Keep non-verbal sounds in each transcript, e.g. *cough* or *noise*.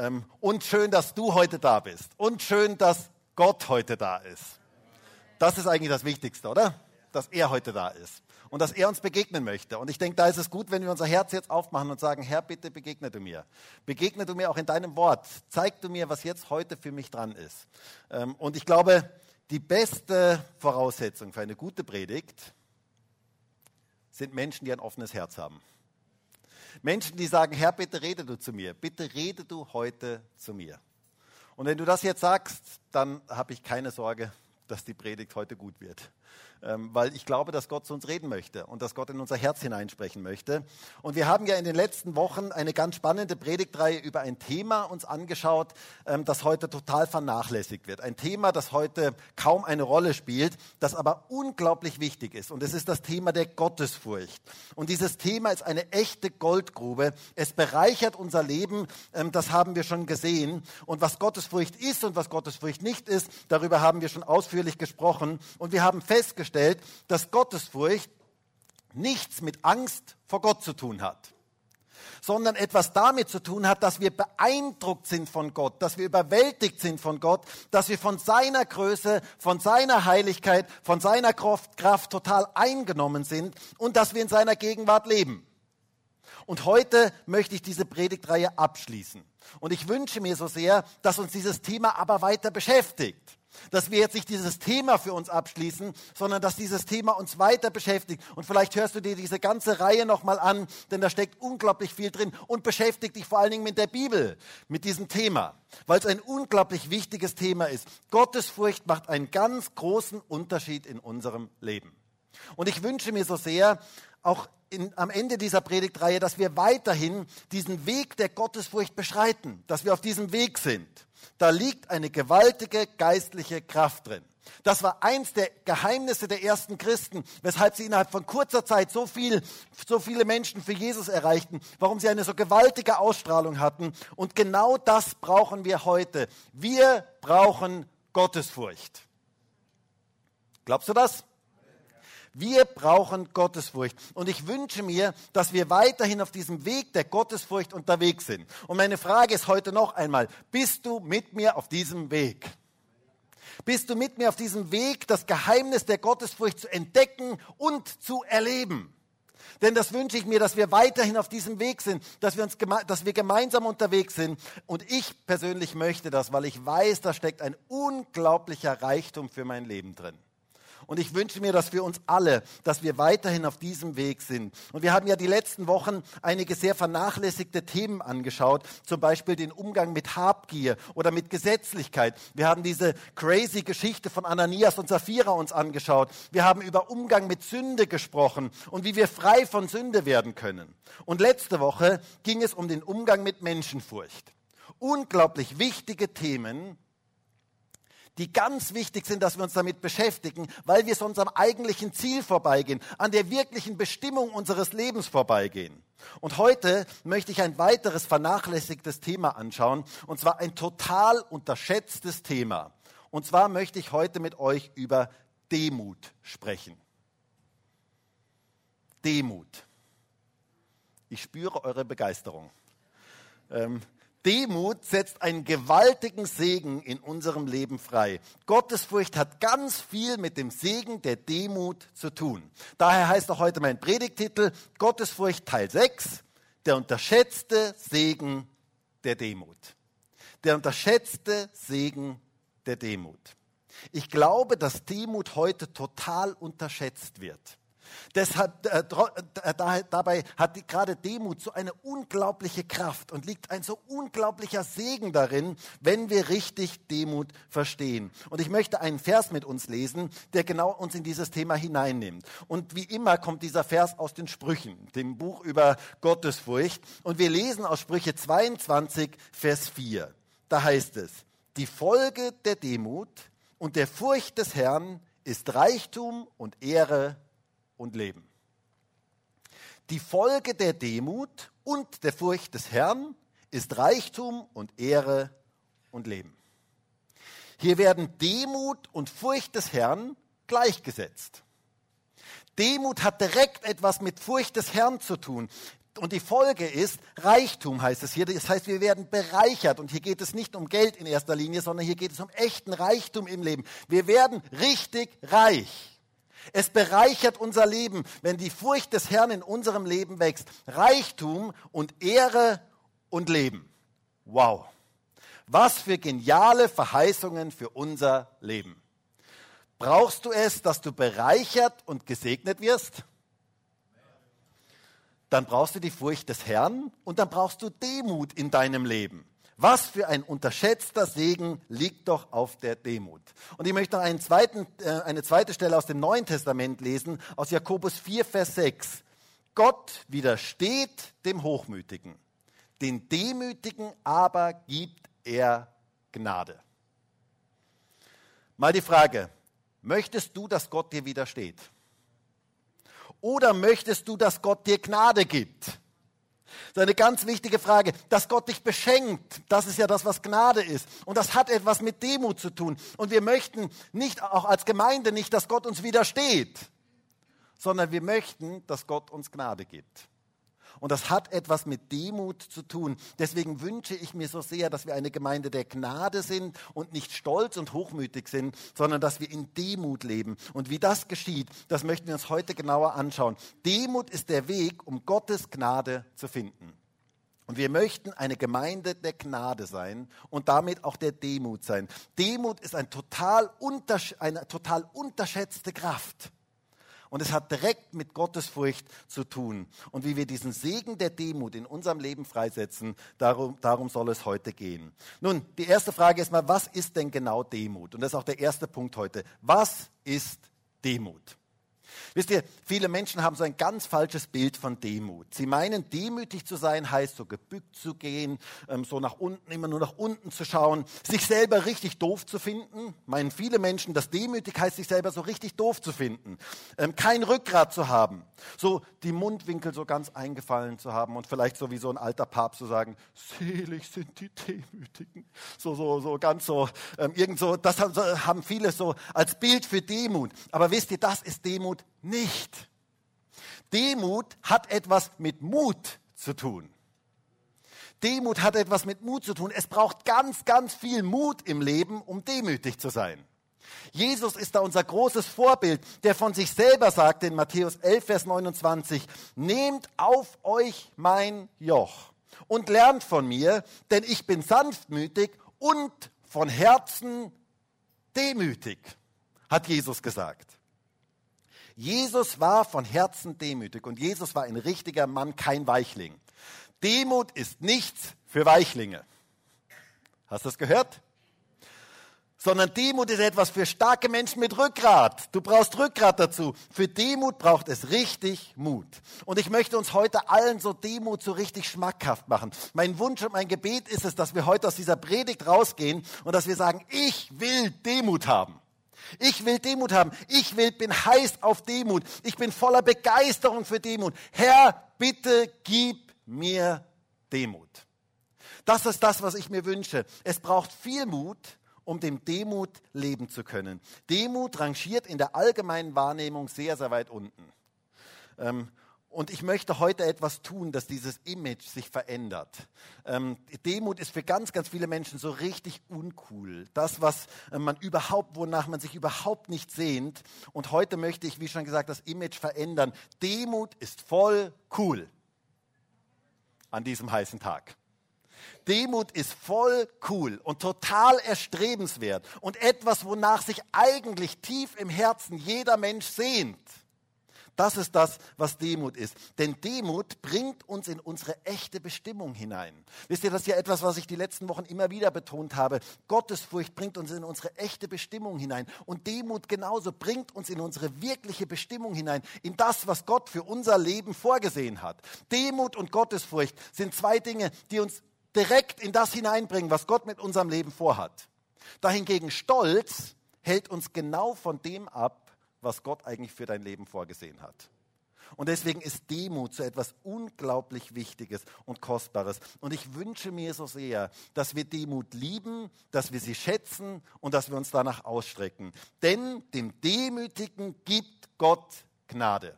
Ähm, und schön, dass du heute da bist. Und schön, dass Gott heute da ist. Das ist eigentlich das Wichtigste, oder? Dass er heute da ist und dass er uns begegnen möchte. Und ich denke, da ist es gut, wenn wir unser Herz jetzt aufmachen und sagen, Herr, bitte begegne du mir. Begegne du mir auch in deinem Wort. Zeig du mir, was jetzt heute für mich dran ist. Ähm, und ich glaube, die beste Voraussetzung für eine gute Predigt sind Menschen, die ein offenes Herz haben. Menschen, die sagen, Herr, bitte rede du zu mir, bitte rede du heute zu mir. Und wenn du das jetzt sagst, dann habe ich keine Sorge, dass die Predigt heute gut wird. Ähm, weil ich glaube, dass Gott zu uns reden möchte und dass Gott in unser Herz hineinsprechen möchte. Und wir haben ja in den letzten Wochen eine ganz spannende Predigtreihe über ein Thema uns angeschaut, ähm, das heute total vernachlässigt wird. Ein Thema, das heute kaum eine Rolle spielt, das aber unglaublich wichtig ist. Und es ist das Thema der Gottesfurcht. Und dieses Thema ist eine echte Goldgrube. Es bereichert unser Leben, ähm, das haben wir schon gesehen. Und was Gottesfurcht ist und was Gottesfurcht nicht ist, darüber haben wir schon ausführlich gesprochen. Und wir haben festgestellt, festgestellt, dass Gottesfurcht nichts mit Angst vor Gott zu tun hat, sondern etwas damit zu tun hat, dass wir beeindruckt sind von Gott, dass wir überwältigt sind von Gott, dass wir von seiner Größe, von seiner Heiligkeit, von seiner Kraft, Kraft total eingenommen sind und dass wir in seiner Gegenwart leben. Und heute möchte ich diese Predigtreihe abschließen. Und ich wünsche mir so sehr, dass uns dieses Thema aber weiter beschäftigt. Dass wir jetzt nicht dieses Thema für uns abschließen, sondern dass dieses Thema uns weiter beschäftigt. Und vielleicht hörst du dir diese ganze Reihe nochmal an, denn da steckt unglaublich viel drin und beschäftigt dich vor allen Dingen mit der Bibel, mit diesem Thema, weil es ein unglaublich wichtiges Thema ist. Gottesfurcht macht einen ganz großen Unterschied in unserem Leben. Und ich wünsche mir so sehr, auch in, am Ende dieser Predigtreihe, dass wir weiterhin diesen Weg der Gottesfurcht beschreiten, dass wir auf diesem Weg sind. Da liegt eine gewaltige geistliche Kraft drin. Das war eins der Geheimnisse der ersten Christen, weshalb sie innerhalb von kurzer Zeit so, viel, so viele Menschen für Jesus erreichten, warum sie eine so gewaltige Ausstrahlung hatten. Und genau das brauchen wir heute. Wir brauchen Gottesfurcht. Glaubst du das? Wir brauchen Gottesfurcht. Und ich wünsche mir, dass wir weiterhin auf diesem Weg der Gottesfurcht unterwegs sind. Und meine Frage ist heute noch einmal, bist du mit mir auf diesem Weg? Bist du mit mir auf diesem Weg, das Geheimnis der Gottesfurcht zu entdecken und zu erleben? Denn das wünsche ich mir, dass wir weiterhin auf diesem Weg sind, dass wir, uns, dass wir gemeinsam unterwegs sind. Und ich persönlich möchte das, weil ich weiß, da steckt ein unglaublicher Reichtum für mein Leben drin. Und ich wünsche mir, dass für uns alle, dass wir weiterhin auf diesem Weg sind. Und wir haben ja die letzten Wochen einige sehr vernachlässigte Themen angeschaut, zum Beispiel den Umgang mit Habgier oder mit Gesetzlichkeit. Wir haben diese crazy Geschichte von Ananias und Sapphira uns angeschaut. Wir haben über Umgang mit Sünde gesprochen und wie wir frei von Sünde werden können. Und letzte Woche ging es um den Umgang mit Menschenfurcht. Unglaublich wichtige Themen, die ganz wichtig sind, dass wir uns damit beschäftigen, weil wir sonst am eigentlichen Ziel vorbeigehen, an der wirklichen Bestimmung unseres Lebens vorbeigehen. Und heute möchte ich ein weiteres vernachlässigtes Thema anschauen, und zwar ein total unterschätztes Thema. Und zwar möchte ich heute mit euch über Demut sprechen. Demut. Ich spüre eure Begeisterung. Ähm, Demut setzt einen gewaltigen Segen in unserem Leben frei. Gottesfurcht hat ganz viel mit dem Segen der Demut zu tun. Daher heißt auch heute mein Predigtitel Gottesfurcht Teil 6, der unterschätzte Segen der Demut. Der unterschätzte Segen der Demut. Ich glaube, dass Demut heute total unterschätzt wird. Deshalb, äh, äh dabei hat gerade Demut so eine unglaubliche Kraft und liegt ein so unglaublicher Segen darin, wenn wir richtig Demut verstehen. Und ich möchte einen Vers mit uns lesen, der genau uns in dieses Thema hineinnimmt. Und wie immer kommt dieser Vers aus den Sprüchen, dem Buch über Gottesfurcht. Und wir lesen aus Sprüche 22, Vers 4. Da heißt es, die Folge der Demut und der Furcht des Herrn ist Reichtum und Ehre und Leben. Die Folge der Demut und der Furcht des Herrn ist Reichtum und Ehre und Leben. Hier werden Demut und Furcht des Herrn gleichgesetzt. Demut hat direkt etwas mit Furcht des Herrn zu tun. Und die Folge ist Reichtum, heißt es hier. Das heißt, wir werden bereichert. Und hier geht es nicht um Geld in erster Linie, sondern hier geht es um echten Reichtum im Leben. Wir werden richtig reich. Es bereichert unser Leben, wenn die Furcht des Herrn in unserem Leben wächst. Reichtum und Ehre und Leben. Wow. Was für geniale Verheißungen für unser Leben. Brauchst du es, dass du bereichert und gesegnet wirst? Dann brauchst du die Furcht des Herrn und dann brauchst du Demut in deinem Leben. Was für ein unterschätzter Segen liegt doch auf der Demut. Und ich möchte noch zweiten, äh, eine zweite Stelle aus dem Neuen Testament lesen, aus Jakobus 4, Vers 6. Gott widersteht dem Hochmütigen, den Demütigen aber gibt er Gnade. Mal die Frage, Möchtest du, dass Gott dir widersteht? Oder möchtest du, dass Gott dir Gnade gibt? Ist eine ganz wichtige Frage. Dass Gott dich beschenkt, das ist ja das, was Gnade ist. Und das hat etwas mit Demut zu tun. Und wir möchten nicht, auch als Gemeinde nicht, dass Gott uns widersteht, sondern wir möchten, dass Gott uns Gnade gibt. Und das hat etwas mit Demut zu tun. Deswegen wünsche ich mir so sehr, dass wir eine Gemeinde der Gnade sind und nicht stolz und hochmütig sind, sondern dass wir in Demut leben. Und wie das geschieht, das möchten wir uns heute genauer anschauen. Demut ist der Weg, um Gottes Gnade zu finden. Und wir möchten eine Gemeinde der Gnade sein und damit auch der Demut sein. Demut ist ein total eine total unterschätzte Kraft. Und es hat direkt mit Gottesfurcht zu tun. Und wie wir diesen Segen der Demut in unserem Leben freisetzen, darum, darum soll es heute gehen. Nun, die erste Frage ist mal, was ist denn genau Demut? Und das ist auch der erste Punkt heute. Was ist Demut? Wisst ihr, viele Menschen haben so ein ganz falsches Bild von Demut. Sie meinen, demütig zu sein heißt so gebückt zu gehen, ähm, so nach unten, immer nur nach unten zu schauen, sich selber richtig doof zu finden. Meinen viele Menschen, dass demütig heißt, sich selber so richtig doof zu finden. Ähm, kein Rückgrat zu haben, so die Mundwinkel so ganz eingefallen zu haben und vielleicht so wie so ein alter Papst zu sagen, selig sind die Demütigen. So, so, so ganz so, ähm, irgend so, das haben viele so als Bild für Demut. Aber wisst ihr, das ist Demut nicht. Demut hat etwas mit Mut zu tun. Demut hat etwas mit Mut zu tun. Es braucht ganz, ganz viel Mut im Leben, um demütig zu sein. Jesus ist da unser großes Vorbild, der von sich selber sagt in Matthäus 11, Vers 29, nehmt auf euch mein Joch und lernt von mir, denn ich bin sanftmütig und von Herzen demütig, hat Jesus gesagt. Jesus war von Herzen demütig und Jesus war ein richtiger Mann, kein Weichling. Demut ist nichts für Weichlinge. Hast du das gehört? Sondern Demut ist etwas für starke Menschen mit Rückgrat. Du brauchst Rückgrat dazu. Für Demut braucht es richtig Mut. Und ich möchte uns heute allen so Demut so richtig schmackhaft machen. Mein Wunsch und mein Gebet ist es, dass wir heute aus dieser Predigt rausgehen und dass wir sagen, ich will Demut haben. Ich will Demut haben. Ich will, bin heiß auf Demut. Ich bin voller Begeisterung für Demut. Herr, bitte gib mir Demut. Das ist das, was ich mir wünsche. Es braucht viel Mut, um dem Demut leben zu können. Demut rangiert in der allgemeinen Wahrnehmung sehr, sehr weit unten. Ähm, und ich möchte heute etwas tun, dass dieses Image sich verändert. Ähm, Demut ist für ganz, ganz viele Menschen so richtig uncool. Das, was äh, man überhaupt, wonach man sich überhaupt nicht sehnt. Und heute möchte ich, wie schon gesagt, das Image verändern. Demut ist voll cool. An diesem heißen Tag. Demut ist voll cool und total erstrebenswert und etwas, wonach sich eigentlich tief im Herzen jeder Mensch sehnt. Das ist das, was Demut ist. Denn Demut bringt uns in unsere echte Bestimmung hinein. Wisst ihr, das ist ja etwas, was ich die letzten Wochen immer wieder betont habe. Gottesfurcht bringt uns in unsere echte Bestimmung hinein. Und Demut genauso bringt uns in unsere wirkliche Bestimmung hinein. In das, was Gott für unser Leben vorgesehen hat. Demut und Gottesfurcht sind zwei Dinge, die uns direkt in das hineinbringen, was Gott mit unserem Leben vorhat. Dahingegen Stolz hält uns genau von dem ab, was Gott eigentlich für dein Leben vorgesehen hat. Und deswegen ist Demut so etwas unglaublich Wichtiges und Kostbares. Und ich wünsche mir so sehr, dass wir Demut lieben, dass wir sie schätzen und dass wir uns danach ausstrecken. Denn dem Demütigen gibt Gott Gnade.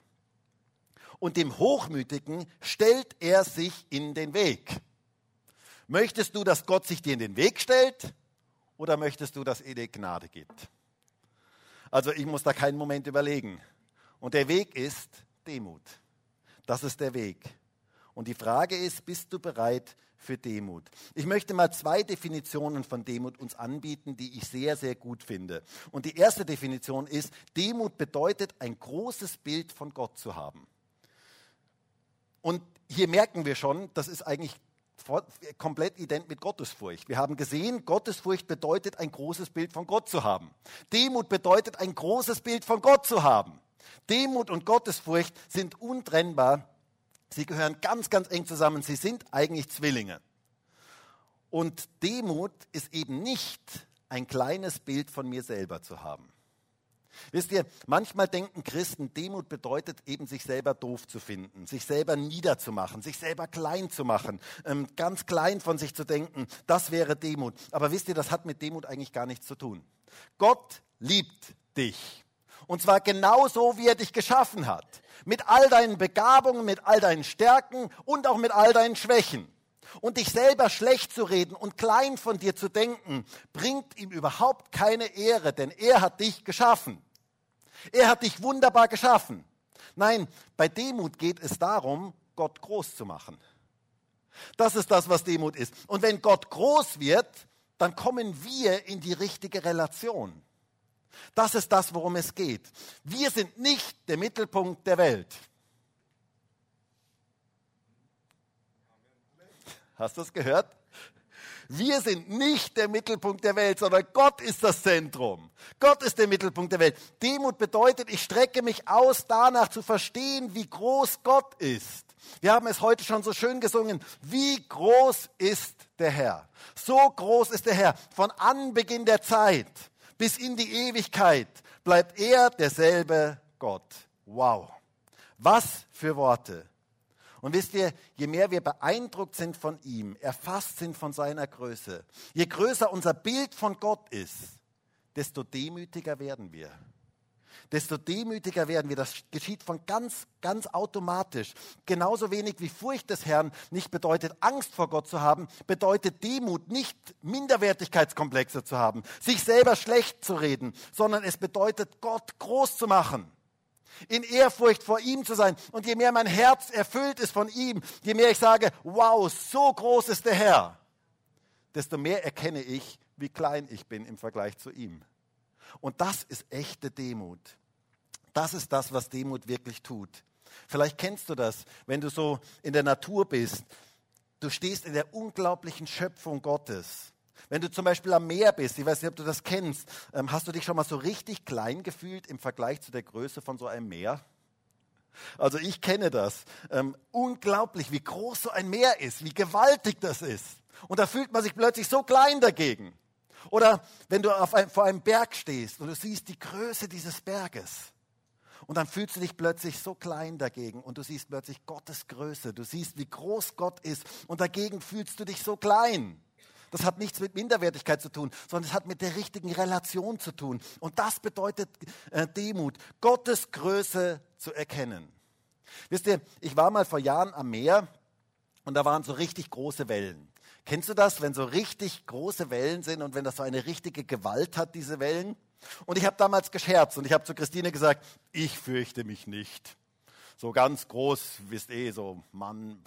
und dem Hochmütigen stellt er sich in den Weg. Möchtest du, dass Gott sich dir in den Weg stellt oder möchtest du, dass er dir Gnade gibt? Also ich muss da keinen Moment überlegen. Und der Weg ist Demut. Das ist der Weg. Und die Frage ist, bist du bereit für Demut? Ich möchte mal zwei Definitionen von Demut uns anbieten, die ich sehr, sehr gut finde. Und die erste Definition ist, Demut bedeutet, ein großes Bild von Gott zu haben. Und hier merken wir schon, das ist eigentlich komplett ident mit Gottesfurcht. Wir haben gesehen, Gottesfurcht bedeutet, ein großes Bild von Gott zu haben. Demut bedeutet, ein großes Bild von Gott zu haben. Demut und Gottesfurcht sind untrennbar. Sie gehören ganz, ganz eng zusammen. Sie sind eigentlich Zwillinge. Und Demut ist eben nicht ein kleines Bild von mir selber zu haben. Wisst ihr, manchmal denken Christen, Demut bedeutet eben, sich selber doof zu finden, sich selber niederzumachen, sich selber klein zu machen, ähm, ganz klein von sich zu denken. Das wäre Demut. Aber wisst ihr, das hat mit Demut eigentlich gar nichts zu tun. Gott liebt dich. Und zwar genauso, wie er dich geschaffen hat. Mit all deinen Begabungen, mit all deinen Stärken und auch mit all deinen Schwächen. Und dich selber schlecht zu reden und klein von dir zu denken, bringt ihm überhaupt keine Ehre, denn er hat dich geschaffen. Er hat dich wunderbar geschaffen. Nein, bei Demut geht es darum, Gott groß zu machen. Das ist das, was Demut ist. Und wenn Gott groß wird, dann kommen wir in die richtige Relation. Das ist das, worum es geht. Wir sind nicht der Mittelpunkt der Welt. Hast du es gehört? Wir sind nicht der Mittelpunkt der Welt, sondern Gott ist das Zentrum. Gott ist der Mittelpunkt der Welt. Demut bedeutet, ich strecke mich aus, danach zu verstehen, wie groß Gott ist. Wir haben es heute schon so schön gesungen. Wie groß ist der Herr? So groß ist der Herr. Von Anbeginn der Zeit bis in die Ewigkeit bleibt er derselbe Gott. Wow. Was für Worte. Und wisst ihr, je mehr wir beeindruckt sind von ihm, erfasst sind von seiner Größe, je größer unser Bild von Gott ist, desto demütiger werden wir. Desto demütiger werden wir. Das geschieht von ganz, ganz automatisch. Genauso wenig wie Furcht des Herrn nicht bedeutet, Angst vor Gott zu haben, bedeutet Demut nicht Minderwertigkeitskomplexe zu haben, sich selber schlecht zu reden, sondern es bedeutet, Gott groß zu machen in Ehrfurcht vor ihm zu sein. Und je mehr mein Herz erfüllt ist von ihm, je mehr ich sage, wow, so groß ist der Herr, desto mehr erkenne ich, wie klein ich bin im Vergleich zu ihm. Und das ist echte Demut. Das ist das, was Demut wirklich tut. Vielleicht kennst du das, wenn du so in der Natur bist. Du stehst in der unglaublichen Schöpfung Gottes. Wenn du zum Beispiel am Meer bist, ich weiß nicht, ob du das kennst, ähm, hast du dich schon mal so richtig klein gefühlt im Vergleich zu der Größe von so einem Meer? Also ich kenne das. Ähm, unglaublich, wie groß so ein Meer ist, wie gewaltig das ist. Und da fühlt man sich plötzlich so klein dagegen. Oder wenn du ein, vor einem Berg stehst und du siehst die Größe dieses Berges. Und dann fühlst du dich plötzlich so klein dagegen und du siehst plötzlich Gottes Größe. Du siehst, wie groß Gott ist und dagegen fühlst du dich so klein. Das hat nichts mit Minderwertigkeit zu tun, sondern es hat mit der richtigen Relation zu tun. Und das bedeutet äh, Demut, Gottes Größe zu erkennen. Wisst ihr, ich war mal vor Jahren am Meer und da waren so richtig große Wellen. Kennst du das, wenn so richtig große Wellen sind und wenn das so eine richtige Gewalt hat, diese Wellen? Und ich habe damals gescherzt und ich habe zu Christine gesagt, ich fürchte mich nicht so ganz groß, wisst eh, so Mann,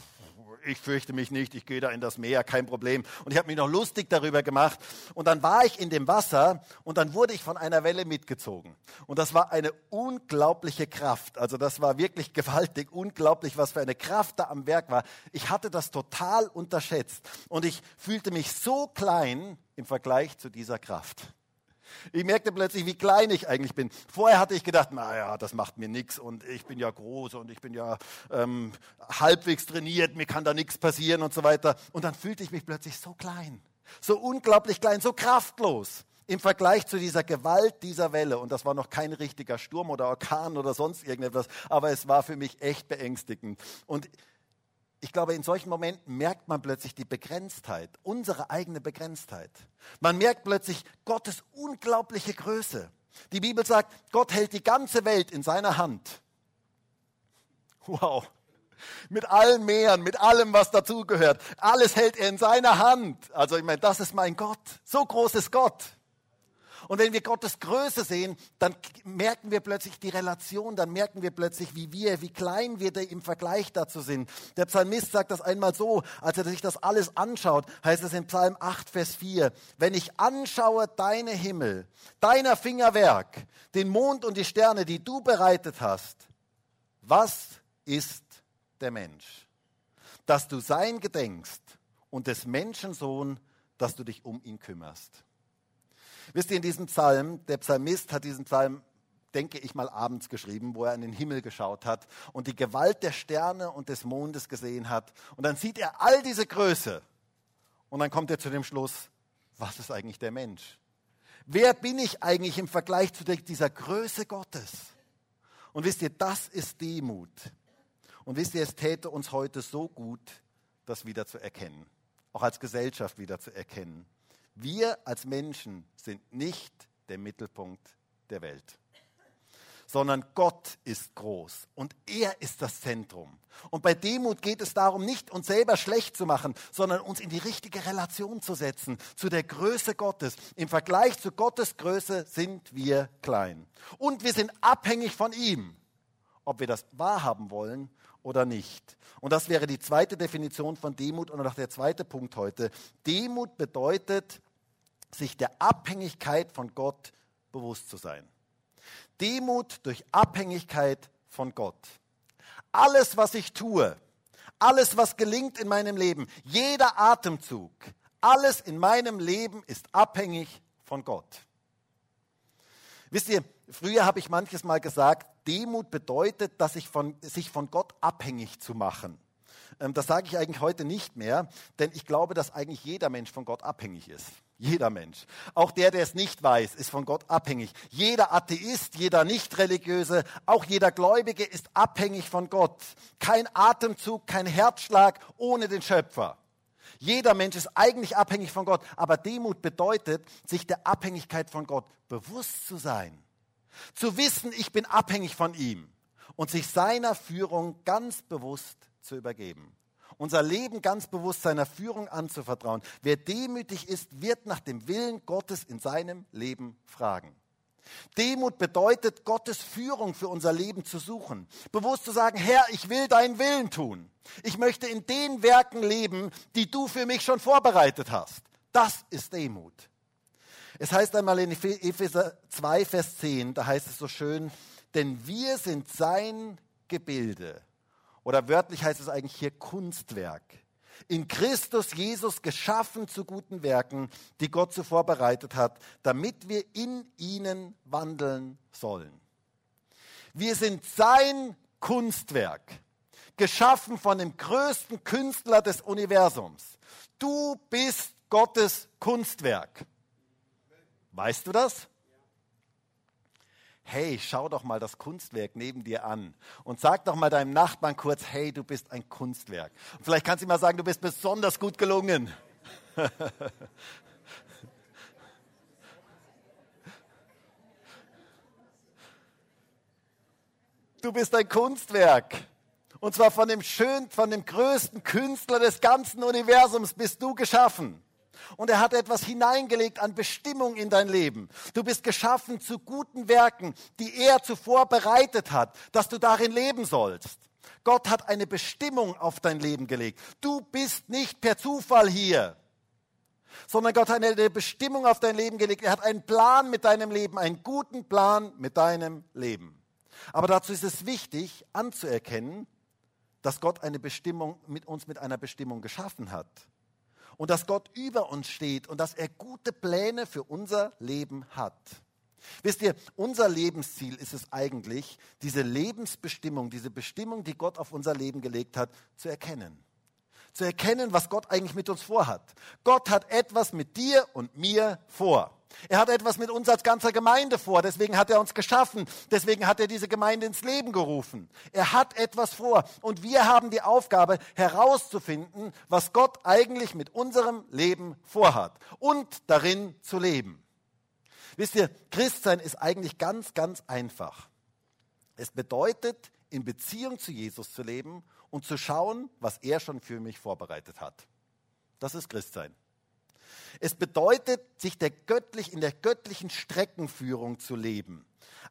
ich fürchte mich nicht, ich gehe da in das Meer, kein Problem. Und ich habe mich noch lustig darüber gemacht. Und dann war ich in dem Wasser und dann wurde ich von einer Welle mitgezogen. Und das war eine unglaubliche Kraft. Also das war wirklich *laughs* gewaltig, unglaublich, was für eine Kraft da am Werk war. Ich hatte das total unterschätzt. Und ich fühlte mich so klein im Vergleich zu dieser Kraft. Ich merkte plötzlich, wie klein ich eigentlich bin. Vorher hatte ich gedacht, naja, das macht mir nichts und ich bin ja groß und ich bin ja ähm, halbwegs trainiert, mir kann da nichts passieren und so weiter. Und dann fühlte ich mich plötzlich so klein, so unglaublich klein, so kraftlos im Vergleich zu dieser Gewalt dieser Welle. Und das war noch kein richtiger Sturm oder Orkan oder sonst irgendetwas, aber es war für mich echt beängstigend. Und ich glaube, in solchen Momenten merkt man plötzlich die Begrenztheit, unsere eigene Begrenztheit. Man merkt plötzlich Gottes unglaubliche Größe. Die Bibel sagt, Gott hält die ganze Welt in seiner Hand. Wow. Mit allen Meeren, mit allem, was dazugehört. Alles hält er in seiner Hand. Also ich meine, das ist mein Gott. So groß ist Gott. Und wenn wir Gottes Größe sehen, dann merken wir plötzlich die Relation, dann merken wir plötzlich, wie wir, wie klein wir im Vergleich dazu sind. Der Psalmist sagt das einmal so, als er sich das alles anschaut, heißt es in Psalm 8, Vers 4, wenn ich anschaue deine Himmel, deiner Fingerwerk, den Mond und die Sterne, die du bereitet hast, was ist der Mensch? Dass du sein gedenkst und des Menschensohn, dass du dich um ihn kümmerst. Wisst ihr, in diesem Psalm, der Psalmist hat diesen Psalm, denke ich mal, abends geschrieben, wo er in den Himmel geschaut hat und die Gewalt der Sterne und des Mondes gesehen hat. Und dann sieht er all diese Größe. Und dann kommt er zu dem Schluss, was ist eigentlich der Mensch? Wer bin ich eigentlich im Vergleich zu dieser Größe Gottes? Und wisst ihr, das ist Demut. Und wisst ihr, es täte uns heute so gut, das wieder zu erkennen, auch als Gesellschaft wieder zu erkennen. Wir als Menschen sind nicht der Mittelpunkt der Welt, sondern Gott ist groß und er ist das Zentrum. Und bei Demut geht es darum, nicht uns selber schlecht zu machen, sondern uns in die richtige Relation zu setzen zu der Größe Gottes. Im Vergleich zu Gottes Größe sind wir klein. Und wir sind abhängig von ihm, ob wir das wahrhaben wollen oder nicht. Und das wäre die zweite Definition von Demut und auch der zweite Punkt heute. Demut bedeutet, sich der Abhängigkeit von Gott bewusst zu sein. Demut durch Abhängigkeit von Gott. Alles, was ich tue, alles, was gelingt in meinem Leben, jeder Atemzug, alles in meinem Leben ist abhängig von Gott. Wisst ihr, früher habe ich manches Mal gesagt, Demut bedeutet, dass ich von, sich von Gott abhängig zu machen. Ähm, das sage ich eigentlich heute nicht mehr, denn ich glaube, dass eigentlich jeder Mensch von Gott abhängig ist. Jeder Mensch. Auch der, der es nicht weiß, ist von Gott abhängig. Jeder Atheist, jeder Nichtreligiöse, auch jeder Gläubige ist abhängig von Gott. Kein Atemzug, kein Herzschlag ohne den Schöpfer. Jeder Mensch ist eigentlich abhängig von Gott, aber Demut bedeutet, sich der Abhängigkeit von Gott bewusst zu sein. Zu wissen, ich bin abhängig von ihm und sich seiner Führung ganz bewusst zu übergeben unser Leben ganz bewusst seiner Führung anzuvertrauen. Wer demütig ist, wird nach dem Willen Gottes in seinem Leben fragen. Demut bedeutet, Gottes Führung für unser Leben zu suchen. Bewusst zu sagen, Herr, ich will deinen Willen tun. Ich möchte in den Werken leben, die du für mich schon vorbereitet hast. Das ist Demut. Es heißt einmal in Epheser 2, Vers 10, da heißt es so schön, denn wir sind sein Gebilde oder wörtlich heißt es eigentlich hier Kunstwerk. In Christus Jesus geschaffen zu guten Werken, die Gott zuvor bereitet hat, damit wir in ihnen wandeln sollen. Wir sind sein Kunstwerk, geschaffen von dem größten Künstler des Universums. Du bist Gottes Kunstwerk. Weißt du das? Hey, schau doch mal das Kunstwerk neben dir an und sag doch mal deinem Nachbarn kurz, hey, du bist ein Kunstwerk. Und vielleicht kannst du ihm mal sagen, du bist besonders gut gelungen. *laughs* du bist ein Kunstwerk. Und zwar von dem schönsten, von dem größten Künstler des ganzen Universums bist du geschaffen. Und er hat etwas hineingelegt an Bestimmung in dein Leben. Du bist geschaffen zu guten Werken, die er zuvor bereitet hat, dass du darin leben sollst. Gott hat eine Bestimmung auf dein Leben gelegt. Du bist nicht per Zufall hier, sondern Gott hat eine Bestimmung auf dein Leben gelegt. Er hat einen Plan mit deinem Leben, einen guten Plan mit deinem Leben. Aber dazu ist es wichtig anzuerkennen, dass Gott eine Bestimmung mit uns mit einer Bestimmung geschaffen hat und dass Gott über uns steht und dass er gute Pläne für unser Leben hat. Wisst ihr, unser Lebensziel ist es eigentlich, diese Lebensbestimmung, diese Bestimmung, die Gott auf unser Leben gelegt hat, zu erkennen. Zu erkennen, was Gott eigentlich mit uns vorhat. Gott hat etwas mit dir und mir vor. Er hat etwas mit uns als ganzer Gemeinde vor, deswegen hat er uns geschaffen, deswegen hat er diese Gemeinde ins Leben gerufen. Er hat etwas vor und wir haben die Aufgabe herauszufinden, was Gott eigentlich mit unserem Leben vorhat und darin zu leben. Wisst ihr, Christsein ist eigentlich ganz, ganz einfach. Es bedeutet, in Beziehung zu Jesus zu leben und zu schauen, was er schon für mich vorbereitet hat. Das ist Christsein. Es bedeutet, sich der göttlich, in der göttlichen Streckenführung zu leben.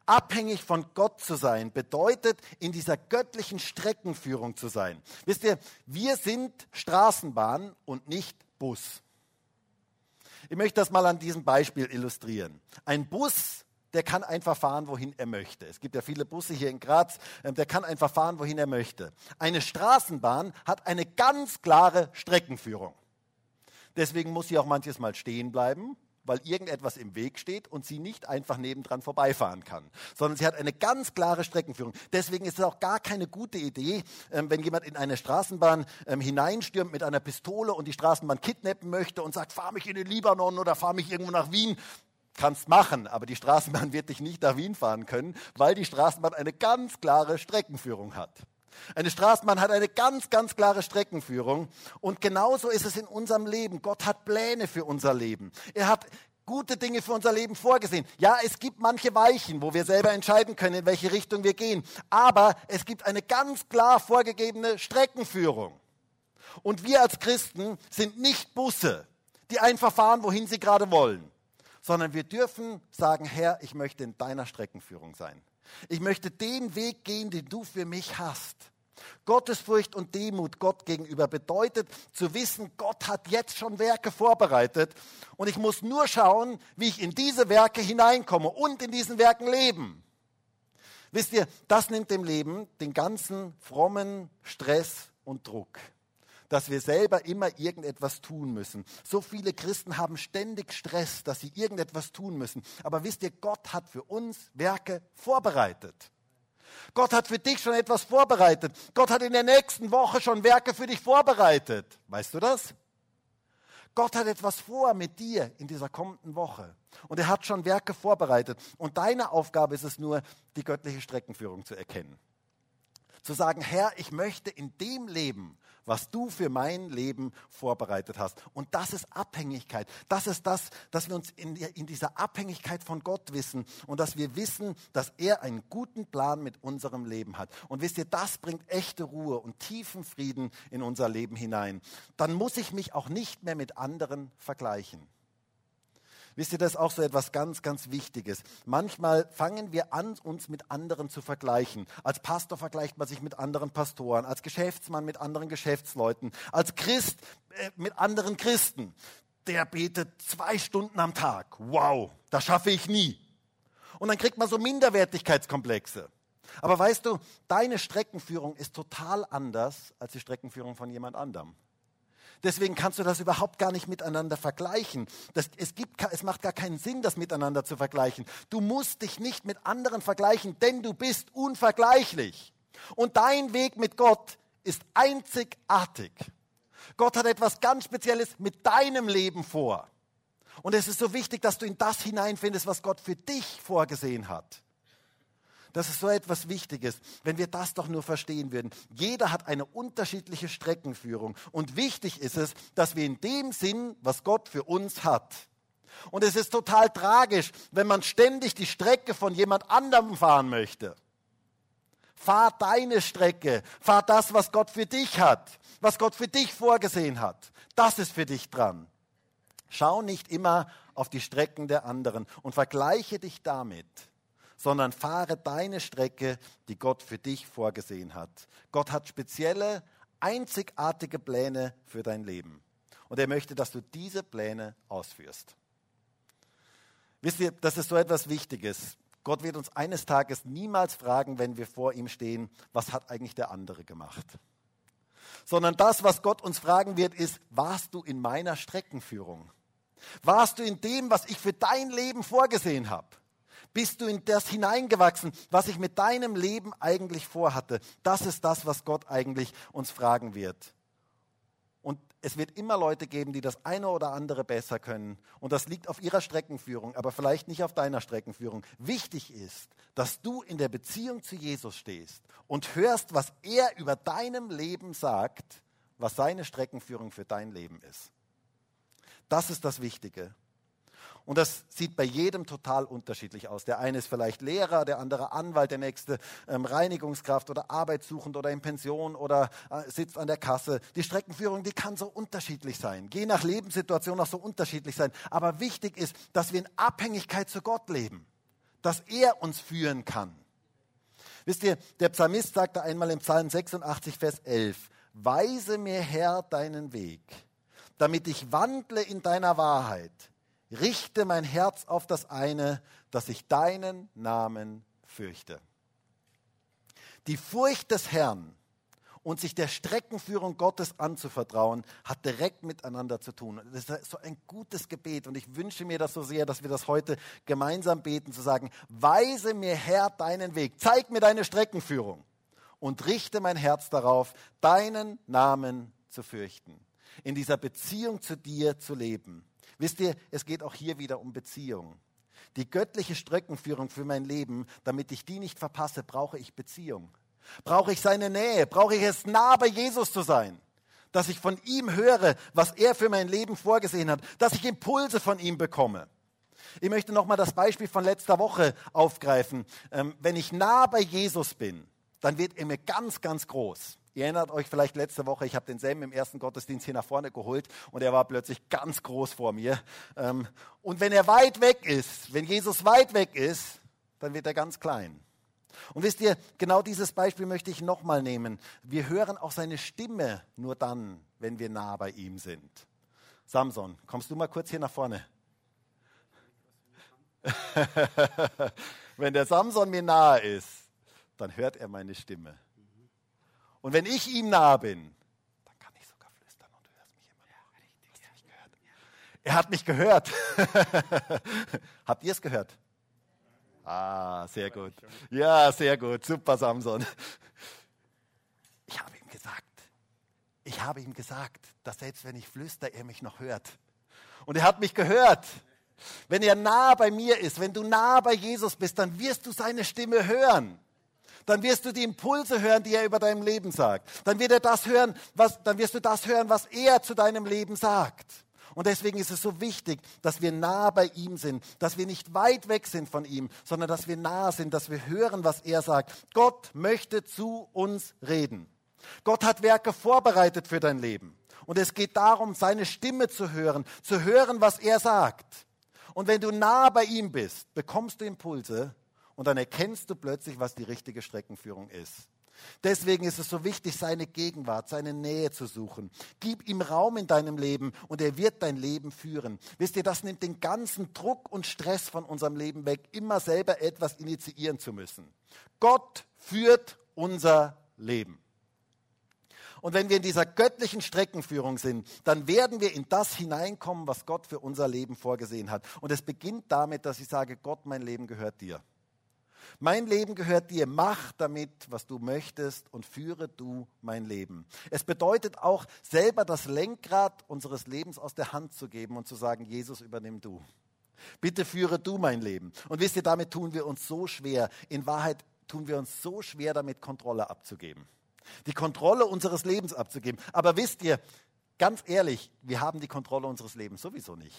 Abhängig von Gott zu sein, bedeutet, in dieser göttlichen Streckenführung zu sein. Wisst ihr, wir sind Straßenbahn und nicht Bus. Ich möchte das mal an diesem Beispiel illustrieren. Ein Bus, der kann einfach fahren, wohin er möchte. Es gibt ja viele Busse hier in Graz, ähm, der kann einfach fahren, wohin er möchte. Eine Straßenbahn hat eine ganz klare Streckenführung. Deswegen muss sie auch manches Mal stehen bleiben, weil irgendetwas im Weg steht und sie nicht einfach nebendran vorbeifahren kann, sondern sie hat eine ganz klare Streckenführung. Deswegen ist es auch gar keine gute Idee, ähm, wenn jemand in eine Straßenbahn ähm, hineinstürmt mit einer Pistole und die Straßenbahn kidnappen möchte und sagt, fahr mich in den Libanon oder fahr mich irgendwo nach Wien. Kannst machen, aber die Straßenbahn *laughs* wird dich nicht nach Wien fahren können, weil die Straßenbahn eine ganz klare Streckenführung hat. Eine Straßenbahn hat eine ganz, ganz klare Streckenführung. Und genauso ist es in unserem Leben. Gott hat Pläne für unser Leben. Er hat gute Dinge für unser Leben vorgesehen. Ja, es gibt manche Weichen, wo wir selber entscheiden können, in welche Richtung wir gehen. Aber es gibt eine ganz klar vorgegebene Streckenführung. Und wir als Christen sind nicht Busse, die einfach fahren, wohin sie gerade wollen, sondern wir dürfen sagen, Herr, ich möchte in deiner Streckenführung sein. Ich möchte den Weg gehen, den du für mich hast. Gottesfurcht und Demut Gott gegenüber bedeutet zu wissen, Gott hat jetzt schon Werke vorbereitet und ich muss nur schauen, wie ich in diese Werke hineinkomme und in diesen Werken leben. Wisst ihr, das nimmt dem Leben den ganzen frommen Stress und Druck dass wir selber immer irgendetwas tun müssen. So viele Christen haben ständig Stress, dass sie irgendetwas tun müssen. Aber wisst ihr, Gott hat für uns Werke vorbereitet. Gott hat für dich schon etwas vorbereitet. Gott hat in der nächsten Woche schon Werke für dich vorbereitet. Weißt du das? Gott hat etwas vor mit dir in dieser kommenden Woche. Und er hat schon Werke vorbereitet. Und deine Aufgabe ist es nur, die göttliche Streckenführung zu erkennen. Zu sagen, Herr, ich möchte in dem Leben, was du für mein Leben vorbereitet hast. Und das ist Abhängigkeit. Das ist das, dass wir uns in, in dieser Abhängigkeit von Gott wissen und dass wir wissen, dass er einen guten Plan mit unserem Leben hat. Und wisst ihr, das bringt echte Ruhe und tiefen Frieden in unser Leben hinein. Dann muss ich mich auch nicht mehr mit anderen vergleichen. Wisst ihr, das ist auch so etwas ganz, ganz Wichtiges. Manchmal fangen wir an, uns mit anderen zu vergleichen. Als Pastor vergleicht man sich mit anderen Pastoren, als Geschäftsmann mit anderen Geschäftsleuten, als Christ äh, mit anderen Christen. Der betet zwei Stunden am Tag. Wow, das schaffe ich nie. Und dann kriegt man so Minderwertigkeitskomplexe. Aber weißt du, deine Streckenführung ist total anders als die Streckenführung von jemand anderem. Deswegen kannst du das überhaupt gar nicht miteinander vergleichen. Das, es, gibt, es macht gar keinen Sinn, das miteinander zu vergleichen. Du musst dich nicht mit anderen vergleichen, denn du bist unvergleichlich. Und dein Weg mit Gott ist einzigartig. Gott hat etwas ganz Spezielles mit deinem Leben vor. Und es ist so wichtig, dass du in das hineinfindest, was Gott für dich vorgesehen hat. Das ist so etwas Wichtiges, wenn wir das doch nur verstehen würden. Jeder hat eine unterschiedliche Streckenführung. Und wichtig ist es, dass wir in dem Sinn, was Gott für uns hat. Und es ist total tragisch, wenn man ständig die Strecke von jemand anderem fahren möchte. Fahr deine Strecke, fahr das, was Gott für dich hat, was Gott für dich vorgesehen hat. Das ist für dich dran. Schau nicht immer auf die Strecken der anderen und vergleiche dich damit sondern fahre deine Strecke, die Gott für dich vorgesehen hat. Gott hat spezielle, einzigartige Pläne für dein Leben. Und er möchte, dass du diese Pläne ausführst. Wisst ihr, das ist so etwas Wichtiges. Gott wird uns eines Tages niemals fragen, wenn wir vor ihm stehen, was hat eigentlich der andere gemacht? Sondern das, was Gott uns fragen wird, ist, warst du in meiner Streckenführung? Warst du in dem, was ich für dein Leben vorgesehen habe? Bist du in das hineingewachsen, was ich mit deinem Leben eigentlich vorhatte? Das ist das, was Gott eigentlich uns fragen wird. Und es wird immer Leute geben, die das eine oder andere besser können. Und das liegt auf ihrer Streckenführung, aber vielleicht nicht auf deiner Streckenführung. Wichtig ist, dass du in der Beziehung zu Jesus stehst und hörst, was er über deinem Leben sagt, was seine Streckenführung für dein Leben ist. Das ist das Wichtige. Und das sieht bei jedem total unterschiedlich aus. Der eine ist vielleicht Lehrer, der andere Anwalt, der nächste ähm, Reinigungskraft oder arbeitssuchend oder in Pension oder äh, sitzt an der Kasse. Die Streckenführung, die kann so unterschiedlich sein. Je nach Lebenssituation auch so unterschiedlich sein. Aber wichtig ist, dass wir in Abhängigkeit zu Gott leben. Dass er uns führen kann. Wisst ihr, der Psalmist sagte einmal im Psalm 86, Vers 11, Weise mir Herr deinen Weg, damit ich wandle in deiner Wahrheit richte mein Herz auf das eine, dass ich deinen Namen fürchte. Die Furcht des Herrn und sich der Streckenführung Gottes anzuvertrauen, hat direkt miteinander zu tun. Das ist so ein gutes Gebet und ich wünsche mir das so sehr, dass wir das heute gemeinsam beten, zu sagen, weise mir Herr deinen Weg, zeig mir deine Streckenführung und richte mein Herz darauf, deinen Namen zu fürchten, in dieser Beziehung zu dir zu leben Wisst ihr, es geht auch hier wieder um Beziehung. Die göttliche Streckenführung für mein Leben, damit ich die nicht verpasse, brauche ich Beziehung. Brauche ich seine Nähe, brauche ich es nah bei Jesus zu sein, dass ich von ihm höre, was er für mein Leben vorgesehen hat, dass ich Impulse von ihm bekomme. Ich möchte nochmal das Beispiel von letzter Woche aufgreifen. Ähm, wenn ich nah bei Jesus bin, dann wird er mir ganz, ganz groß. Ihr erinnert euch vielleicht letzte Woche, ich habe den Sam im ersten Gottesdienst hier nach vorne geholt und er war plötzlich ganz groß vor mir. Ähm, und wenn er weit weg ist, wenn Jesus weit weg ist, dann wird er ganz klein. Und wisst ihr, genau dieses Beispiel möchte ich nochmal nehmen. Wir hören auch seine Stimme nur dann, wenn wir nah bei ihm sind. Samson, kommst du mal kurz hier nach vorne? *laughs* wenn der Samson mir nahe ist, dann hört er meine Stimme. Und wenn ich ihm nah bin, dann kann ich sogar flüstern und du hörst mich immer noch. Er hat mich gehört. *laughs* Habt ihr es gehört? Ah, sehr gut. Ja, sehr gut. Super, Samson. Ich habe ihm gesagt, ich habe ihm gesagt, dass selbst wenn ich flüster, er mich noch hört. Und er hat mich gehört. Wenn er nah bei mir ist, wenn du nah bei Jesus bist, dann wirst du seine Stimme hören dann wirst du die Impulse hören, die er über deinem Leben sagt. Dann wird er das hören, was, dann wirst du das hören, was er zu deinem Leben sagt. Und deswegen ist es so wichtig, dass wir nah bei ihm sind, dass wir nicht weit weg sind von ihm, sondern dass wir nah sind, dass wir hören, was er sagt. Gott möchte zu uns reden. Gott hat Werke vorbereitet für dein Leben. Und es geht darum, seine Stimme zu hören, zu hören, was er sagt. Und wenn du nah bei ihm bist, bekommst du Impulse, und dann erkennst du plötzlich, was die richtige Streckenführung ist. Deswegen ist es so wichtig, seine Gegenwart, seine Nähe zu suchen. Gib ihm Raum in deinem Leben und er wird dein Leben führen. Wisst ihr, das nimmt den ganzen Druck und Stress von unserem Leben weg, immer selber etwas initiieren zu müssen. Gott führt unser Leben. Und wenn wir in dieser göttlichen Streckenführung sind, dann werden wir in das hineinkommen, was Gott für unser Leben vorgesehen hat. Und es beginnt damit, dass ich sage, Gott, mein Leben gehört dir. Mein Leben gehört dir. Mach damit, was du möchtest und führe du mein Leben. Es bedeutet auch, selber das Lenkrad unseres Lebens aus der Hand zu geben und zu sagen, Jesus, übernimm du. Bitte führe du mein Leben. Und wisst ihr, damit tun wir uns so schwer. In Wahrheit tun wir uns so schwer, damit Kontrolle abzugeben. Die Kontrolle unseres Lebens abzugeben. Aber wisst ihr, ganz ehrlich, wir haben die Kontrolle unseres Lebens sowieso nicht.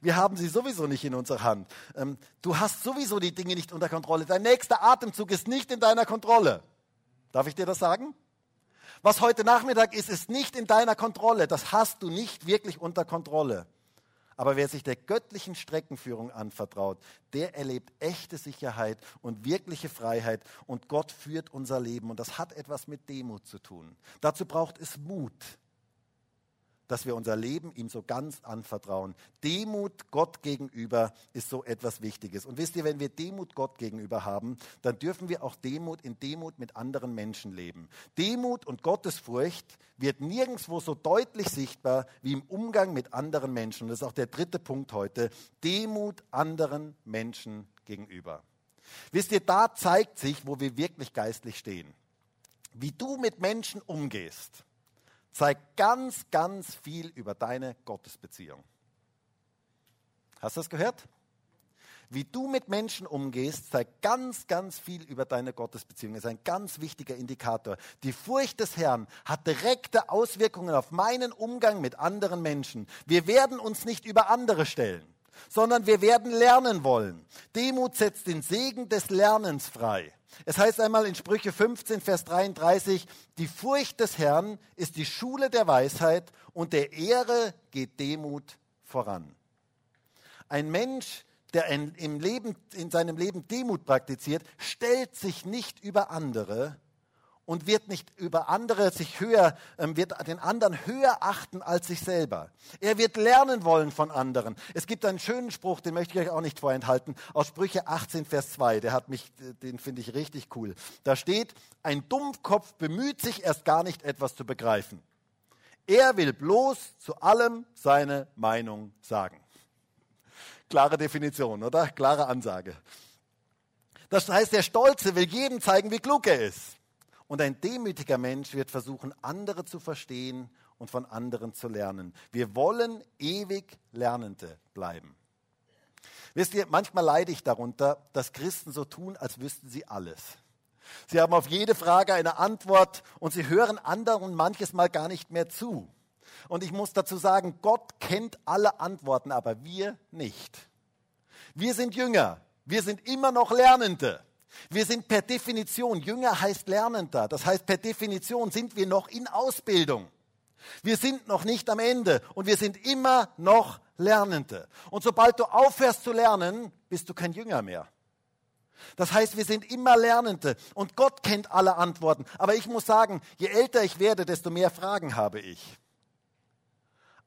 Wir haben sie sowieso nicht in unserer Hand. Ähm, du hast sowieso die Dinge nicht unter Kontrolle. Dein nächster Atemzug ist nicht in deiner Kontrolle. Darf ich dir das sagen? Was heute Nachmittag ist, ist nicht in deiner Kontrolle. Das hast du nicht wirklich unter Kontrolle. Aber wer sich der göttlichen Streckenführung anvertraut, der erlebt echte Sicherheit und wirkliche Freiheit und Gott führt unser Leben. Und das hat etwas mit Demut zu tun. Dazu braucht es Mut dass wir unser Leben ihm so ganz anvertrauen. Demut Gott gegenüber ist so etwas Wichtiges. Und wisst ihr, wenn wir Demut Gott gegenüber haben, dann dürfen wir auch Demut in Demut mit anderen Menschen leben. Demut und Gottesfurcht wird nirgendwo so deutlich sichtbar wie im Umgang mit anderen Menschen. Und das ist auch der dritte Punkt heute. Demut anderen Menschen gegenüber. Wisst ihr, da zeigt sich, wo wir wirklich geistlich stehen. Wie du mit Menschen umgehst zeigt ganz, ganz viel über deine Gottesbeziehung. Hast du das gehört? Wie du mit Menschen umgehst, zeigt ganz, ganz viel über deine Gottesbeziehung. Das ist ein ganz wichtiger Indikator. Die Furcht des Herrn hat direkte Auswirkungen auf meinen Umgang mit anderen Menschen. Wir werden uns nicht über andere stellen, sondern wir werden lernen wollen. Demut setzt den Segen des Lernens frei. Es heißt einmal in Sprüche 15, Vers 33, die Furcht des Herrn ist die Schule der Weisheit und der Ehre geht Demut voran. Ein Mensch, der im Leben, in seinem Leben Demut praktiziert, stellt sich nicht über andere, und wird nicht über andere sich höher, ähm, wird den anderen höher achten als sich selber. Er wird lernen wollen von anderen. Es gibt einen schönen Spruch, den möchte ich euch auch nicht vorenthalten, aus Sprüche 18, Vers 2. Der hat mich, den finde ich richtig cool. Da steht, ein Dummkopf bemüht sich erst gar nicht etwas zu begreifen. Er will bloß zu allem seine Meinung sagen. Klare Definition, oder? Klare Ansage. Das heißt, der Stolze will jedem zeigen, wie klug er ist. Und ein demütiger Mensch wird versuchen, andere zu verstehen und von anderen zu lernen. Wir wollen ewig Lernende bleiben. Wisst ihr, manchmal leide ich darunter, dass Christen so tun, als wüssten sie alles. Sie haben auf jede Frage eine Antwort und sie hören anderen manches Mal gar nicht mehr zu. Und ich muss dazu sagen, Gott kennt alle Antworten, aber wir nicht. Wir sind Jünger, wir sind immer noch Lernende. Wir sind per Definition, Jünger heißt Lernender, das heißt per Definition sind wir noch in Ausbildung. Wir sind noch nicht am Ende und wir sind immer noch Lernende. Und sobald du aufhörst zu lernen, bist du kein Jünger mehr. Das heißt, wir sind immer Lernende und Gott kennt alle Antworten. Aber ich muss sagen, je älter ich werde, desto mehr Fragen habe ich.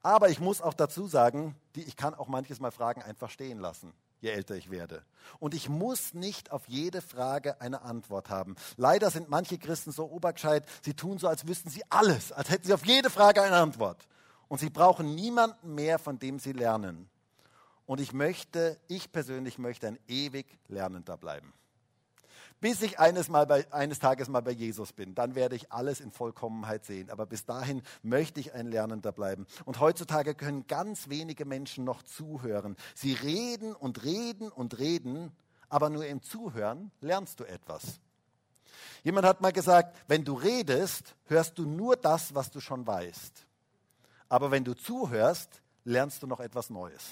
Aber ich muss auch dazu sagen, ich kann auch manches Mal Fragen einfach stehen lassen je älter ich werde. Und ich muss nicht auf jede Frage eine Antwort haben. Leider sind manche Christen so obergescheit, sie tun so, als wüssten sie alles, als hätten sie auf jede Frage eine Antwort. Und sie brauchen niemanden mehr, von dem sie lernen. Und ich möchte, ich persönlich möchte ein ewig Lernender bleiben bis ich eines, mal bei, eines Tages mal bei Jesus bin. Dann werde ich alles in Vollkommenheit sehen. Aber bis dahin möchte ich ein Lernender bleiben. Und heutzutage können ganz wenige Menschen noch zuhören. Sie reden und reden und reden, aber nur im Zuhören lernst du etwas. Jemand hat mal gesagt, wenn du redest, hörst du nur das, was du schon weißt. Aber wenn du zuhörst, lernst du noch etwas Neues.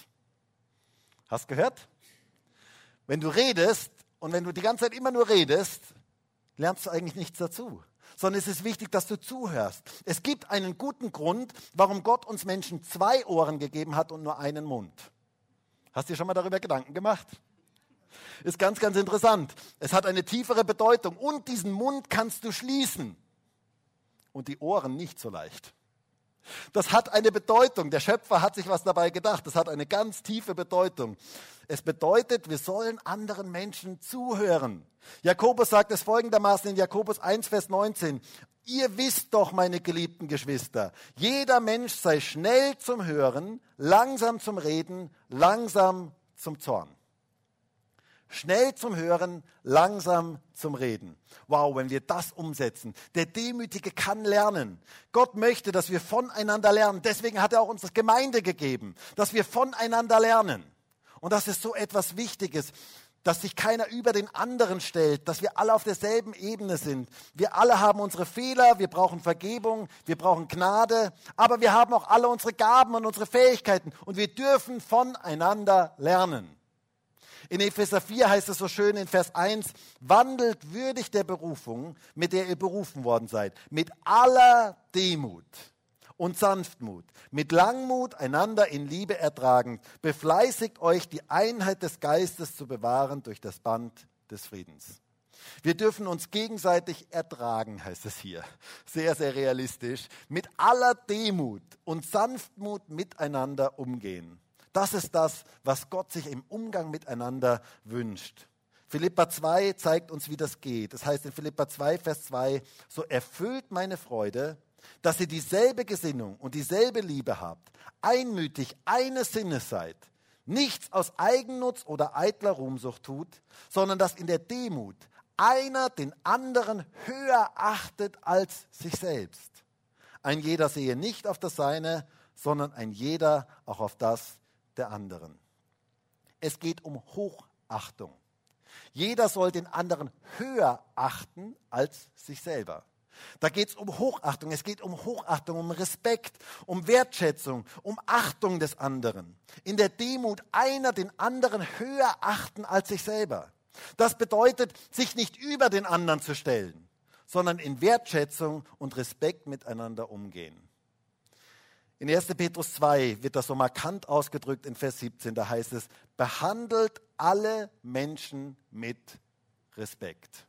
Hast gehört? Wenn du redest, und wenn du die ganze Zeit immer nur redest, lernst du eigentlich nichts dazu. Sondern es ist wichtig, dass du zuhörst. Es gibt einen guten Grund, warum Gott uns Menschen zwei Ohren gegeben hat und nur einen Mund. Hast du dir schon mal darüber Gedanken gemacht? Ist ganz, ganz interessant. Es hat eine tiefere Bedeutung und diesen Mund kannst du schließen und die Ohren nicht so leicht. Das hat eine Bedeutung. Der Schöpfer hat sich was dabei gedacht. Das hat eine ganz tiefe Bedeutung. Es bedeutet, wir sollen anderen Menschen zuhören. Jakobus sagt es folgendermaßen in Jakobus 1, Vers 19. Ihr wisst doch, meine geliebten Geschwister, jeder Mensch sei schnell zum Hören, langsam zum Reden, langsam zum Zorn. Schnell zum Hören, langsam zum Reden. Wow, wenn wir das umsetzen. Der Demütige kann lernen. Gott möchte, dass wir voneinander lernen. Deswegen hat er auch uns das Gemeinde gegeben, dass wir voneinander lernen. Und das ist so etwas Wichtiges, dass sich keiner über den anderen stellt, dass wir alle auf derselben Ebene sind. Wir alle haben unsere Fehler, wir brauchen Vergebung, wir brauchen Gnade, aber wir haben auch alle unsere Gaben und unsere Fähigkeiten und wir dürfen voneinander lernen. In Epheser 4 heißt es so schön in Vers 1, wandelt würdig der Berufung, mit der ihr berufen worden seid, mit aller Demut und Sanftmut, mit Langmut einander in Liebe ertragend, befleißigt euch, die Einheit des Geistes zu bewahren durch das Band des Friedens. Wir dürfen uns gegenseitig ertragen, heißt es hier. Sehr, sehr realistisch. Mit aller Demut und Sanftmut miteinander umgehen. Das ist das, was Gott sich im Umgang miteinander wünscht. Philippa 2 zeigt uns, wie das geht. Das heißt in Philippa 2, Vers 2, so erfüllt meine Freude, dass ihr dieselbe Gesinnung und dieselbe Liebe habt, einmütig eines Sinnes seid, nichts aus Eigennutz oder eitler Ruhmsucht tut, sondern dass in der Demut einer den anderen höher achtet als sich selbst. Ein jeder sehe nicht auf das Seine, sondern ein jeder auch auf das der anderen. Es geht um Hochachtung. Jeder soll den anderen höher achten als sich selber. Da geht es um Hochachtung, es geht um Hochachtung, um Respekt, um Wertschätzung, um Achtung des anderen. In der Demut einer den anderen höher achten als sich selber. Das bedeutet, sich nicht über den anderen zu stellen, sondern in Wertschätzung und Respekt miteinander umgehen. In 1. Petrus 2 wird das so markant ausgedrückt in Vers 17. Da heißt es, behandelt alle Menschen mit Respekt.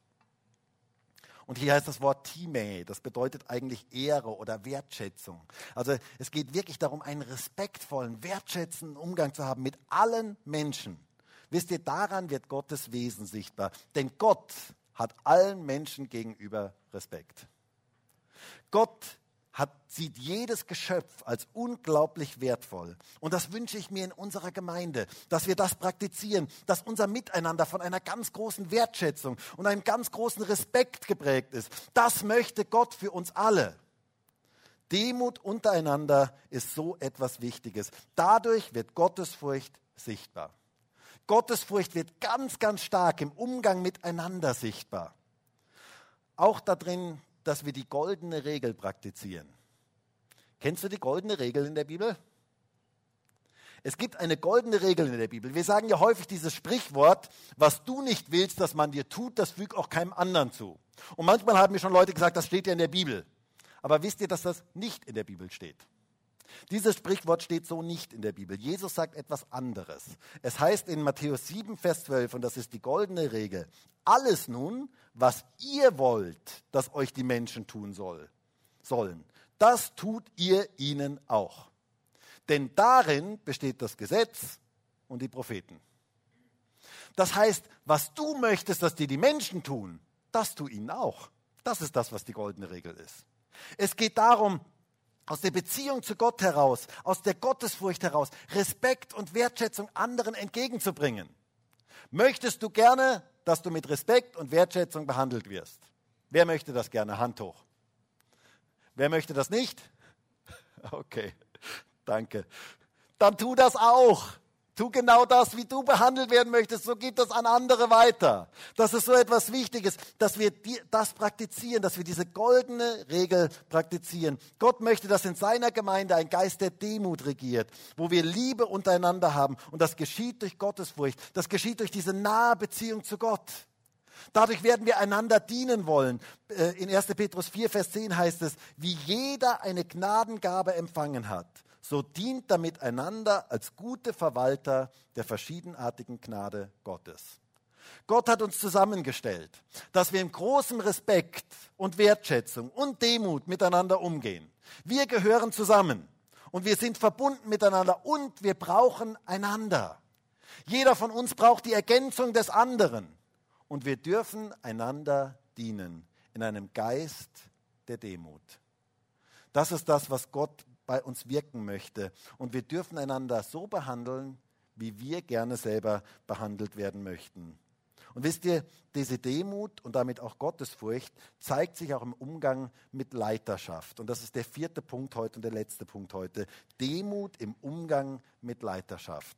Und hier heißt das Wort Time, das bedeutet eigentlich Ehre oder Wertschätzung. Also es geht wirklich darum, einen respektvollen, wertschätzenden Umgang zu haben mit allen Menschen. Wisst ihr, daran wird Gottes Wesen sichtbar. Denn Gott hat allen Menschen gegenüber Respekt. Gott hat, sieht jedes Geschöpf als unglaublich wertvoll. Und das wünsche ich mir in unserer Gemeinde, dass wir das praktizieren, dass unser Miteinander von einer ganz großen Wertschätzung und einem ganz großen Respekt geprägt ist. Das möchte Gott für uns alle. Demut untereinander ist so etwas Wichtiges. Dadurch wird Gottesfurcht sichtbar. Gottesfurcht wird ganz, ganz stark im Umgang miteinander sichtbar. Auch darin, dass wir die goldene Regel praktizieren. Kennst du die goldene Regel in der Bibel? Es gibt eine goldene Regel in der Bibel. Wir sagen ja häufig dieses Sprichwort, was du nicht willst, dass man dir tut, das füg auch keinem anderen zu. Und manchmal haben mir schon Leute gesagt, das steht ja in der Bibel. Aber wisst ihr, dass das nicht in der Bibel steht? Dieses Sprichwort steht so nicht in der Bibel. Jesus sagt etwas anderes. Es heißt in Matthäus 7, Vers 12, und das ist die goldene Regel, alles nun, was ihr wollt, dass euch die Menschen tun soll, sollen, das tut ihr ihnen auch. Denn darin besteht das Gesetz und die Propheten. Das heißt, was du möchtest, dass dir die Menschen tun, das tu ihnen auch. Das ist das, was die goldene Regel ist. Es geht darum, aus der Beziehung zu Gott heraus, aus der Gottesfurcht heraus, Respekt und Wertschätzung anderen entgegenzubringen. Möchtest du gerne, dass du mit Respekt und Wertschätzung behandelt wirst? Wer möchte das gerne? Hand hoch. Wer möchte das nicht? *laughs* Okay, danke. Dann tu das auch. Tu genau das, wie du behandelt werden möchtest, so geht das an andere weiter. Das ist so etwas Wichtiges, dass wir das praktizieren, dass wir diese goldene Regel praktizieren. Gott möchte, dass in seiner Gemeinde ein Geist der Demut regiert, wo wir Liebe untereinander haben. Und das geschieht durch Gottesfurcht. Das geschieht durch diese nahe Beziehung zu Gott. Dadurch werden wir einander dienen wollen. Äh, in 1. Petrus 4, Vers 10 heißt es, wie jeder eine Gnadengabe empfangen hat so dient damit einander als gute Verwalter der verschiedenartigen Gnade Gottes. Gott hat uns zusammengestellt, dass wir in großem Respekt und Wertschätzung und Demut miteinander umgehen. Wir gehören zusammen und wir sind verbunden miteinander und wir brauchen einander. Jeder von uns braucht die Ergänzung des anderen und wir dürfen einander dienen in einem Geist der Demut. Das ist das, was Gott bei uns wirken möchte. Und wir dürfen einander so behandeln, wie wir gerne selber behandelt werden möchten. Und wisst ihr, diese Demut und damit auch Gottesfurcht zeigt sich auch im Umgang mit Leiterschaft. Und das ist der vierte Punkt heute und der letzte Punkt heute. Demut im Umgang mit Leiterschaft.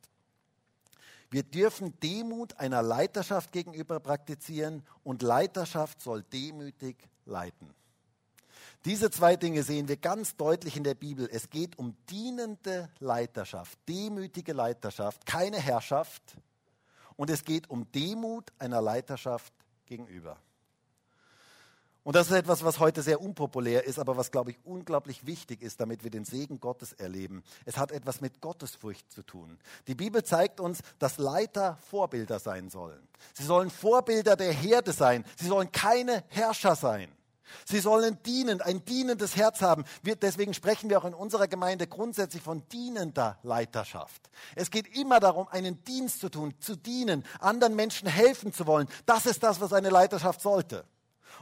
Wir dürfen Demut einer Leiterschaft gegenüber praktizieren und Leiterschaft soll demütig leiten. Diese zwei Dinge sehen wir ganz deutlich in der Bibel. Es geht um dienende Leiterschaft, demütige Leiterschaft, keine Herrschaft. Und es geht um Demut einer Leiterschaft gegenüber. Und das ist etwas, was heute sehr unpopulär ist, aber was, glaube ich, unglaublich wichtig ist, damit wir den Segen Gottes erleben. Es hat etwas mit Gottesfurcht zu tun. Die Bibel zeigt uns, dass Leiter Vorbilder sein sollen. Sie sollen Vorbilder der Herde sein. Sie sollen keine Herrscher sein. Sie sollen dienen, ein dienendes Herz haben. Wir, deswegen sprechen wir auch in unserer Gemeinde grundsätzlich von dienender Leiterschaft. Es geht immer darum, einen Dienst zu tun, zu dienen, anderen Menschen helfen zu wollen. Das ist das, was eine Leiterschaft sollte.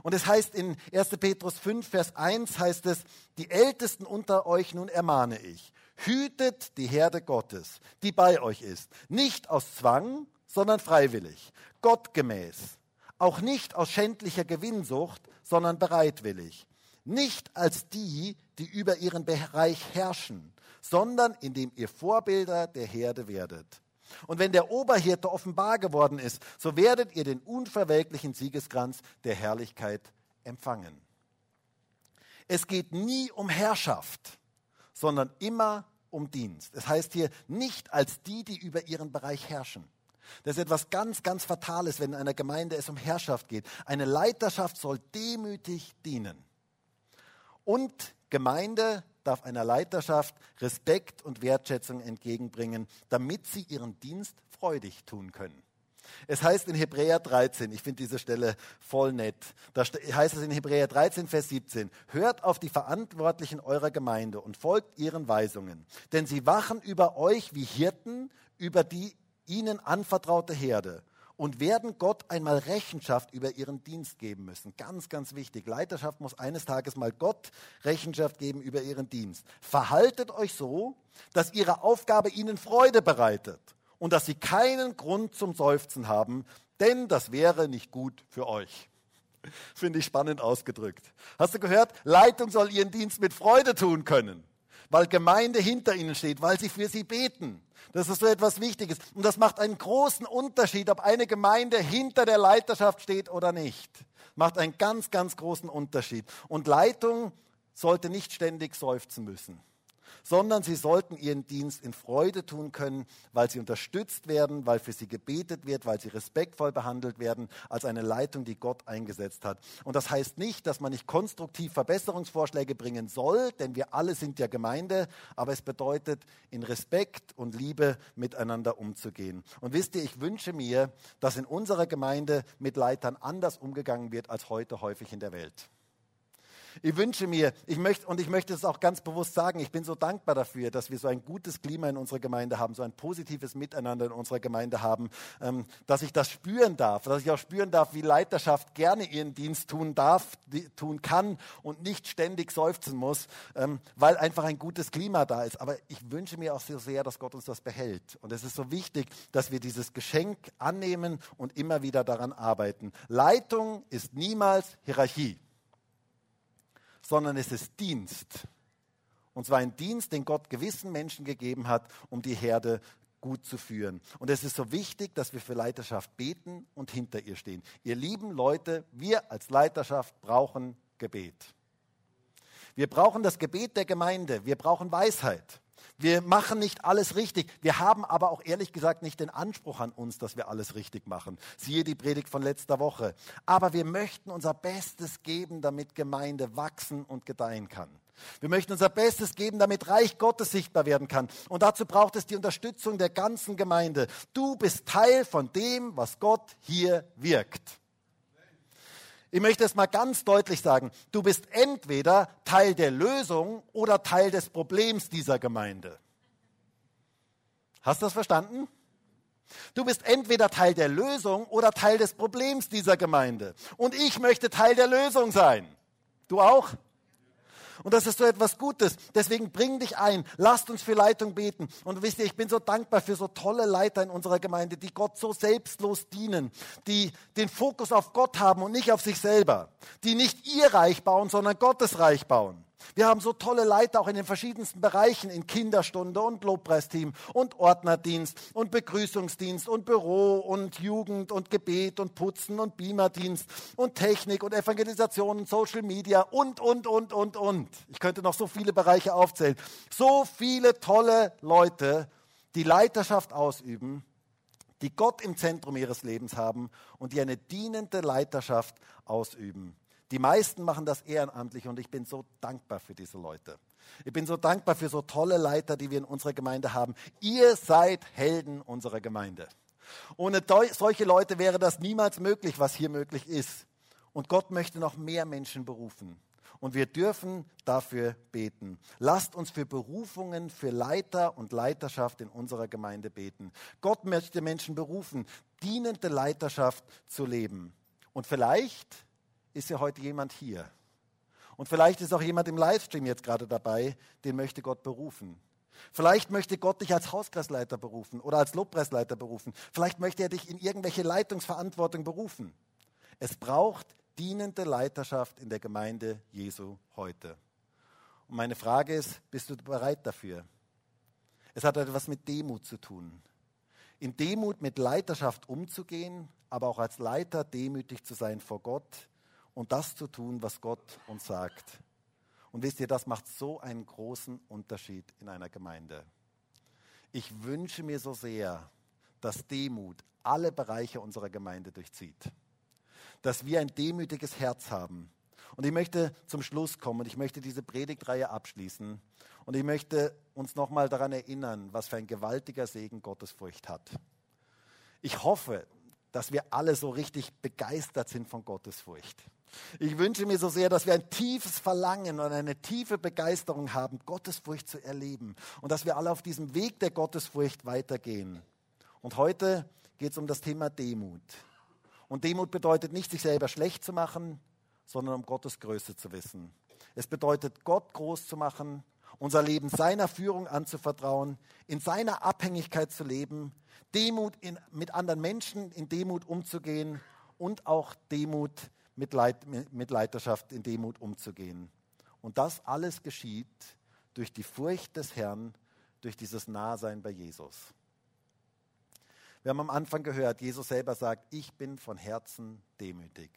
Und es heißt in 1. Petrus 5, Vers 1 heißt es, die Ältesten unter euch nun ermahne ich, hütet die Herde Gottes, die bei euch ist, nicht aus Zwang, sondern freiwillig, gottgemäß, auch nicht aus schändlicher Gewinnsucht, sondern bereitwillig. Nicht als die, die über ihren Bereich herrschen, sondern indem ihr Vorbilder der Herde werdet. Und wenn der Oberhirte offenbar geworden ist, so werdet ihr den unverwelklichen Siegeskranz der Herrlichkeit empfangen. Es geht nie um Herrschaft, sondern immer um Dienst. Es heißt hier nicht als die, die über ihren Bereich herrschen. Das ist etwas ganz, ganz Fatales, wenn in einer Gemeinde es um Herrschaft geht. Eine Leiterschaft soll demütig dienen. Und Gemeinde darf einer Leiterschaft Respekt und Wertschätzung entgegenbringen, damit sie ihren Dienst freudig tun können. Es heißt in Hebräer 13, ich finde diese Stelle voll nett, da heißt es in Hebräer 13, Vers 17, hört auf die Verantwortlichen eurer Gemeinde und folgt ihren Weisungen, denn sie wachen über euch wie Hirten über die ihnen anvertraute Herde und werden Gott einmal Rechenschaft über ihren Dienst geben müssen. Ganz, ganz wichtig. Leiterschaft muss eines Tages mal Gott Rechenschaft geben über ihren Dienst. Verhaltet euch so, dass ihre Aufgabe ihnen Freude bereitet und dass sie keinen Grund zum Seufzen haben, denn das wäre nicht gut für euch. *laughs* Finde ich spannend ausgedrückt. Hast du gehört? Leitung soll ihren Dienst mit Freude tun können, weil Gemeinde hinter ihnen steht, weil sie für sie beten. Das ist so etwas Wichtiges. Und das macht einen großen Unterschied, ob eine Gemeinde hinter der Leiterschaft steht oder nicht. Macht einen ganz, ganz großen Unterschied. Und Leitung sollte nicht ständig seufzen müssen sondern sie sollten ihren Dienst in Freude tun können, weil sie unterstützt werden, weil für sie gebetet wird, weil sie respektvoll behandelt werden als eine Leitung, die Gott eingesetzt hat. Und das heißt nicht, dass man nicht konstruktiv Verbesserungsvorschläge bringen soll, denn wir alle sind ja Gemeinde, aber es bedeutet, in Respekt und Liebe miteinander umzugehen. Und wisst ihr, ich wünsche mir, dass in unserer Gemeinde mit Leitern anders umgegangen wird als heute häufig in der Welt. Ich wünsche mir, ich möchte, und ich möchte es auch ganz bewusst sagen, ich bin so dankbar dafür, dass wir so ein gutes Klima in unserer Gemeinde haben, so ein positives Miteinander in unserer Gemeinde haben, ähm, dass ich das spüren darf, dass ich auch spüren darf, wie Leiterschaft gerne ihren Dienst tun darf, die, tun kann und nicht ständig seufzen muss, ähm, weil einfach ein gutes Klima da ist. Aber ich wünsche mir auch so sehr, dass Gott uns das behält. Und es ist so wichtig, dass wir dieses Geschenk annehmen und immer wieder daran arbeiten. Leitung ist niemals Hierarchie sondern es ist Dienst. Und zwar ein Dienst, den Gott gewissen Menschen gegeben hat, um die Herde gut zu führen. Und es ist so wichtig, dass wir für Leiterschaft beten und hinter ihr stehen. Ihr lieben Leute, wir als Leiterschaft brauchen Gebet. Wir brauchen das Gebet der Gemeinde. Wir brauchen Weisheit. Wir machen nicht alles richtig. Wir haben aber auch ehrlich gesagt nicht den Anspruch an uns, dass wir alles richtig machen. Siehe die Predigt von letzter Woche. Aber wir möchten unser Bestes geben, damit Gemeinde wachsen und gedeihen kann. Wir möchten unser Bestes geben, damit Reich Gottes sichtbar werden kann. Und dazu braucht es die Unterstützung der ganzen Gemeinde. Du bist Teil von dem, was Gott hier wirkt. Ich möchte es mal ganz deutlich sagen. Du bist entweder Teil der Lösung oder Teil des Problems dieser Gemeinde. Hast du das verstanden? Du bist entweder Teil der Lösung oder Teil des Problems dieser Gemeinde. Und ich möchte Teil der Lösung sein. Du auch? Und das ist so etwas Gutes. Deswegen bring dich ein. Lasst uns für Leitung beten. Und wisst ihr, ich bin so dankbar für so tolle Leiter in unserer Gemeinde, die Gott so selbstlos dienen, die den Fokus auf Gott haben und nicht auf sich selber, die nicht ihr Reich bauen, sondern Gottes Reich bauen. Wir haben so tolle Leiter auch in den verschiedensten Bereichen, in Kinderstunde und Lobpreisteam und Ordnerdienst und Begrüßungsdienst und Büro und Jugend und Gebet und Putzen und Beamerdienst und Technik und Evangelisation und Social Media und, und, und, und, und. Ich könnte noch so viele Bereiche aufzählen. So viele tolle Leute, die Leiterschaft ausüben, die Gott im Zentrum ihres Lebens haben und die eine dienende Leiterschaft ausüben. Die meisten machen das ehrenamtlich und ich bin so dankbar für diese Leute. Ich bin so dankbar für so tolle Leiter, die wir in unserer Gemeinde haben. Ihr seid Helden unserer Gemeinde. Ohne solche Leute wäre das niemals möglich, was hier möglich ist. Und Gott möchte noch mehr Menschen berufen. Und wir dürfen dafür beten. Lasst uns für Berufungen, für Leiter und Leiterschaft in unserer Gemeinde beten. Gott möchte Menschen berufen, dienende Leiterschaft zu leben. Und vielleicht ist ja heute jemand hier. Und vielleicht ist auch jemand im Livestream jetzt gerade dabei, den möchte Gott berufen. Vielleicht möchte Gott dich als Hauskreisleiter berufen oder als Lobpreisleiter berufen. Vielleicht möchte er dich in irgendwelche Leitungsverantwortung berufen. Es braucht dienende Leiterschaft in der Gemeinde Jesu heute. Und meine Frage ist, bist du bereit dafür? Es hat etwas mit Demut zu tun. In Demut mit Leiterschaft umzugehen, aber auch als Leiter demütig zu sein vor Gott und das zu tun, was Gott uns sagt. Und wisst ihr, das macht so einen großen Unterschied in einer Gemeinde. Ich wünsche mir so sehr, dass Demut alle Bereiche unserer Gemeinde durchzieht. Dass wir ein demütiges Herz haben. Und ich möchte zum Schluss kommen und ich möchte diese Predigtreihe abschließen. Und ich möchte uns nochmal daran erinnern, was für ein gewaltiger Segen Gottesfurcht hat. Ich hoffe, dass wir alle so richtig begeistert sind von Gottesfurcht. Ich wünsche mir so sehr, dass wir ein tiefes Verlangen und eine tiefe Begeisterung haben, Gottesfurcht zu erleben und dass wir alle auf diesem Weg der Gottesfurcht weitergehen. Und heute geht es um das Thema Demut. Und Demut bedeutet nicht, sich selber schlecht zu machen, sondern um Gottes Größe zu wissen. Es bedeutet, Gott groß zu machen, unser Leben seiner Führung anzuvertrauen, in seiner Abhängigkeit zu leben, Demut in, mit anderen Menschen in Demut umzugehen und auch Demut mit, Leit, mit Leiterschaft in Demut umzugehen. Und das alles geschieht durch die Furcht des Herrn, durch dieses Nahsein bei Jesus. Wir haben am Anfang gehört, Jesus selber sagt, ich bin von Herzen demütig.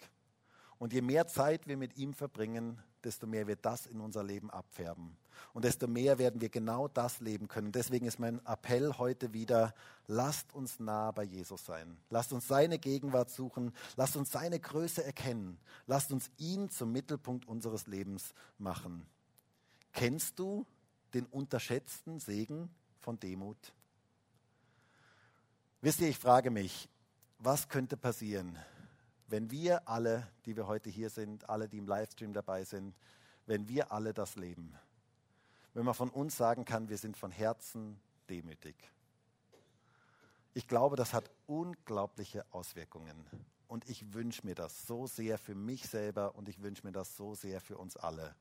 Und je mehr Zeit wir mit ihm verbringen, desto mehr wird das in unser Leben abfärben. Und desto mehr werden wir genau das leben können. Deswegen ist mein Appell heute wieder, lasst uns nah bei Jesus sein. Lasst uns seine Gegenwart suchen. Lasst uns seine Größe erkennen. Lasst uns ihn zum Mittelpunkt unseres Lebens machen. Kennst du den unterschätzten Segen von Demut? Wisst ihr, ich frage mich, was könnte passieren, wenn wir alle, die wir heute hier sind, alle, die im Livestream dabei sind, wenn wir alle das leben. Wenn man von uns sagen kann, wir sind von Herzen demütig. Ich glaube, das hat unglaubliche Auswirkungen. Und ich wünsche mir das so sehr für mich selber und ich wünsche mir das so sehr für uns alle.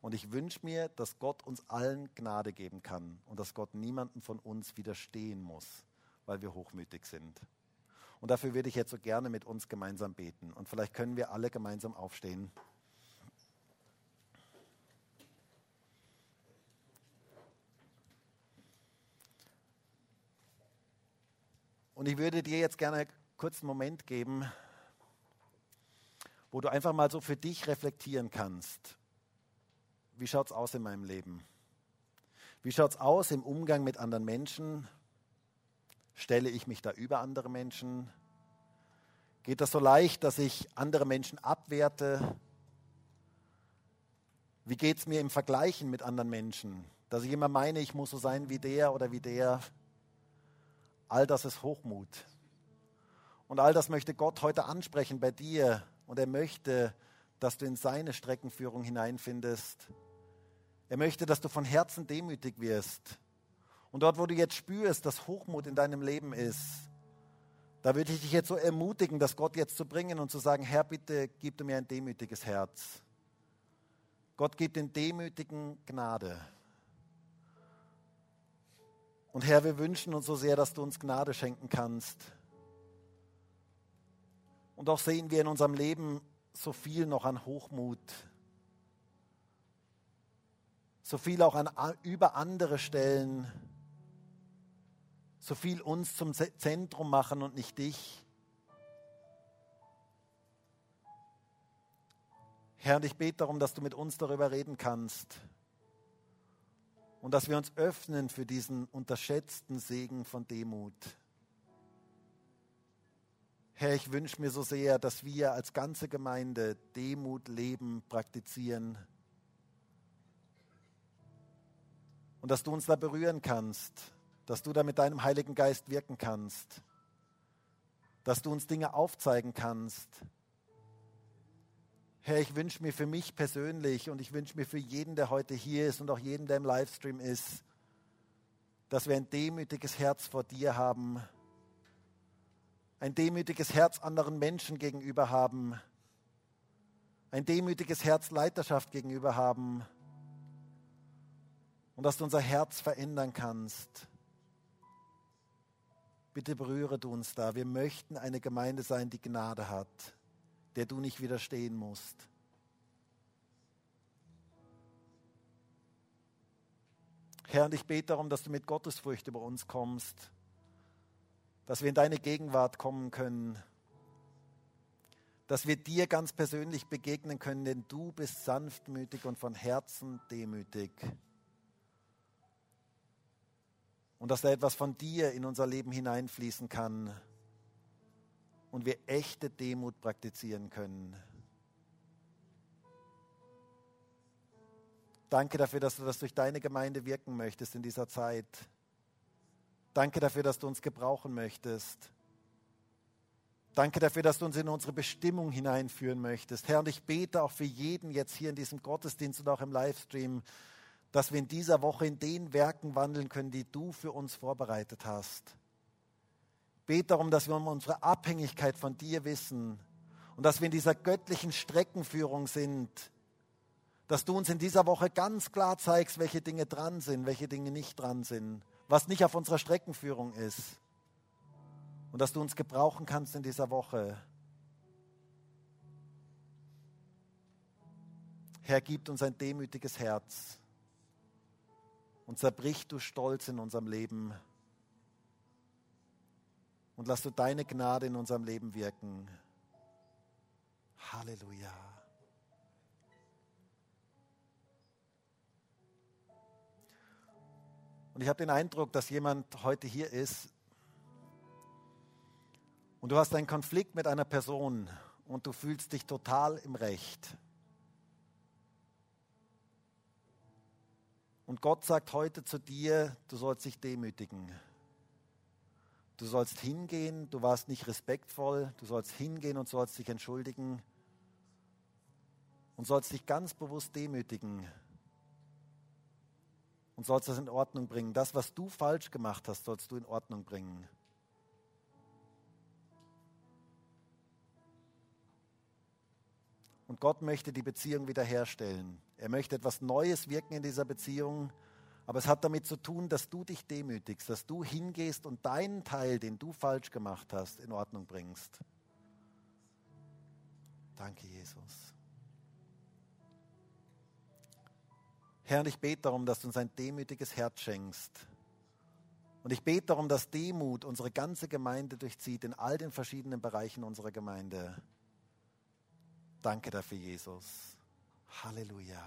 Und ich wünsche mir, dass Gott uns allen Gnade geben kann und dass Gott niemanden von uns widerstehen muss, weil wir hochmütig sind. Und dafür würde ich jetzt so gerne mit uns gemeinsam beten. Und vielleicht können wir alle gemeinsam aufstehen. Und ich würde dir jetzt gerne einen Moment geben, wo du einfach mal so für dich reflektieren kannst. Wie schaut es aus in meinem Leben? Wie schaut es aus im Umgang mit anderen Menschen? Stelle ich mich da über andere Menschen? Geht das so leicht, dass ich andere Menschen abwerte? Wie geht es mir im Vergleichen mit anderen Menschen? Dass ich immer meine, ich muss so sein wie der oder wie der. All das ist Hochmut. Und all das möchte Gott heute ansprechen bei dir. Und er möchte, dass du in seine Streckenführung hineinfindest. Er möchte, dass du von Herzen demütig wirst. Und dort, wo du jetzt spürst, dass Hochmut in deinem Leben ist, da würde ich dich jetzt so ermutigen, das Gott jetzt zu bringen und zu sagen, Herr, bitte gib mir ein demütiges Herz. Gott gibt den Demütigen Gnade. Und Herr, wir wünschen uns so sehr, dass du uns Gnade schenken kannst. Und auch sehen wir in unserem Leben so viel noch an Hochmut, so viel auch an über andere Stellen so viel uns zum Zentrum machen und nicht dich. Herr, und ich bete darum, dass du mit uns darüber reden kannst und dass wir uns öffnen für diesen unterschätzten Segen von Demut. Herr, ich wünsche mir so sehr, dass wir als ganze Gemeinde Demut leben, praktizieren und dass du uns da berühren kannst dass du da mit deinem Heiligen Geist wirken kannst, dass du uns Dinge aufzeigen kannst. Herr, ich wünsche mir für mich persönlich und ich wünsche mir für jeden, der heute hier ist und auch jeden, der im Livestream ist, dass wir ein demütiges Herz vor dir haben, ein demütiges Herz anderen Menschen gegenüber haben, ein demütiges Herz Leiterschaft gegenüber haben und dass du unser Herz verändern kannst. Bitte berühre du uns da. Wir möchten eine Gemeinde sein, die Gnade hat, der du nicht widerstehen musst. Herr, und ich bete darum, dass du mit Gottesfurcht über uns kommst, dass wir in deine Gegenwart kommen können, dass wir dir ganz persönlich begegnen können, denn du bist sanftmütig und von Herzen demütig. Und dass da etwas von dir in unser Leben hineinfließen kann und wir echte Demut praktizieren können. Danke dafür, dass du das durch deine Gemeinde wirken möchtest in dieser Zeit. Danke dafür, dass du uns gebrauchen möchtest. Danke dafür, dass du uns in unsere Bestimmung hineinführen möchtest. Herr, und ich bete auch für jeden jetzt hier in diesem Gottesdienst und auch im Livestream, dass wir in dieser Woche in den Werken wandeln können, die du für uns vorbereitet hast. Bete darum, dass wir um unsere Abhängigkeit von dir wissen und dass wir in dieser göttlichen Streckenführung sind, dass du uns in dieser Woche ganz klar zeigst, welche Dinge dran sind, welche Dinge nicht dran sind was nicht auf unserer Streckenführung ist. Und dass du uns gebrauchen kannst in dieser Woche. Herr, gib uns ein demütiges Herz und zerbrich du Stolz in unserem Leben. Und lass du deine Gnade in unserem Leben wirken. Halleluja. Und ich habe den Eindruck, dass jemand heute hier ist und du hast einen Konflikt mit einer Person und du fühlst dich total im Recht. Und Gott sagt heute zu dir, du sollst dich demütigen. Du sollst hingehen, du warst nicht respektvoll, du sollst hingehen und sollst dich entschuldigen und sollst dich ganz bewusst demütigen und sollst das in Ordnung bringen. Das, was du falsch gemacht hast, sollst du in Ordnung bringen. Und Gott möchte die Beziehung wiederherstellen. Er möchte etwas Neues wirken in dieser Beziehung. Aber es hat damit zu tun, dass du dich demütigst, dass du hingehst und deinen Teil, den du falsch gemacht hast, in Ordnung bringst. Danke, Jesus. Herr, und ich bete darum, dass du uns ein demütiges Herz schenkst. Und ich bete darum, dass Demut unsere ganze Gemeinde durchzieht, in all den verschiedenen Bereichen unserer Gemeinde. Danke dafür, Jesus. Halleluja.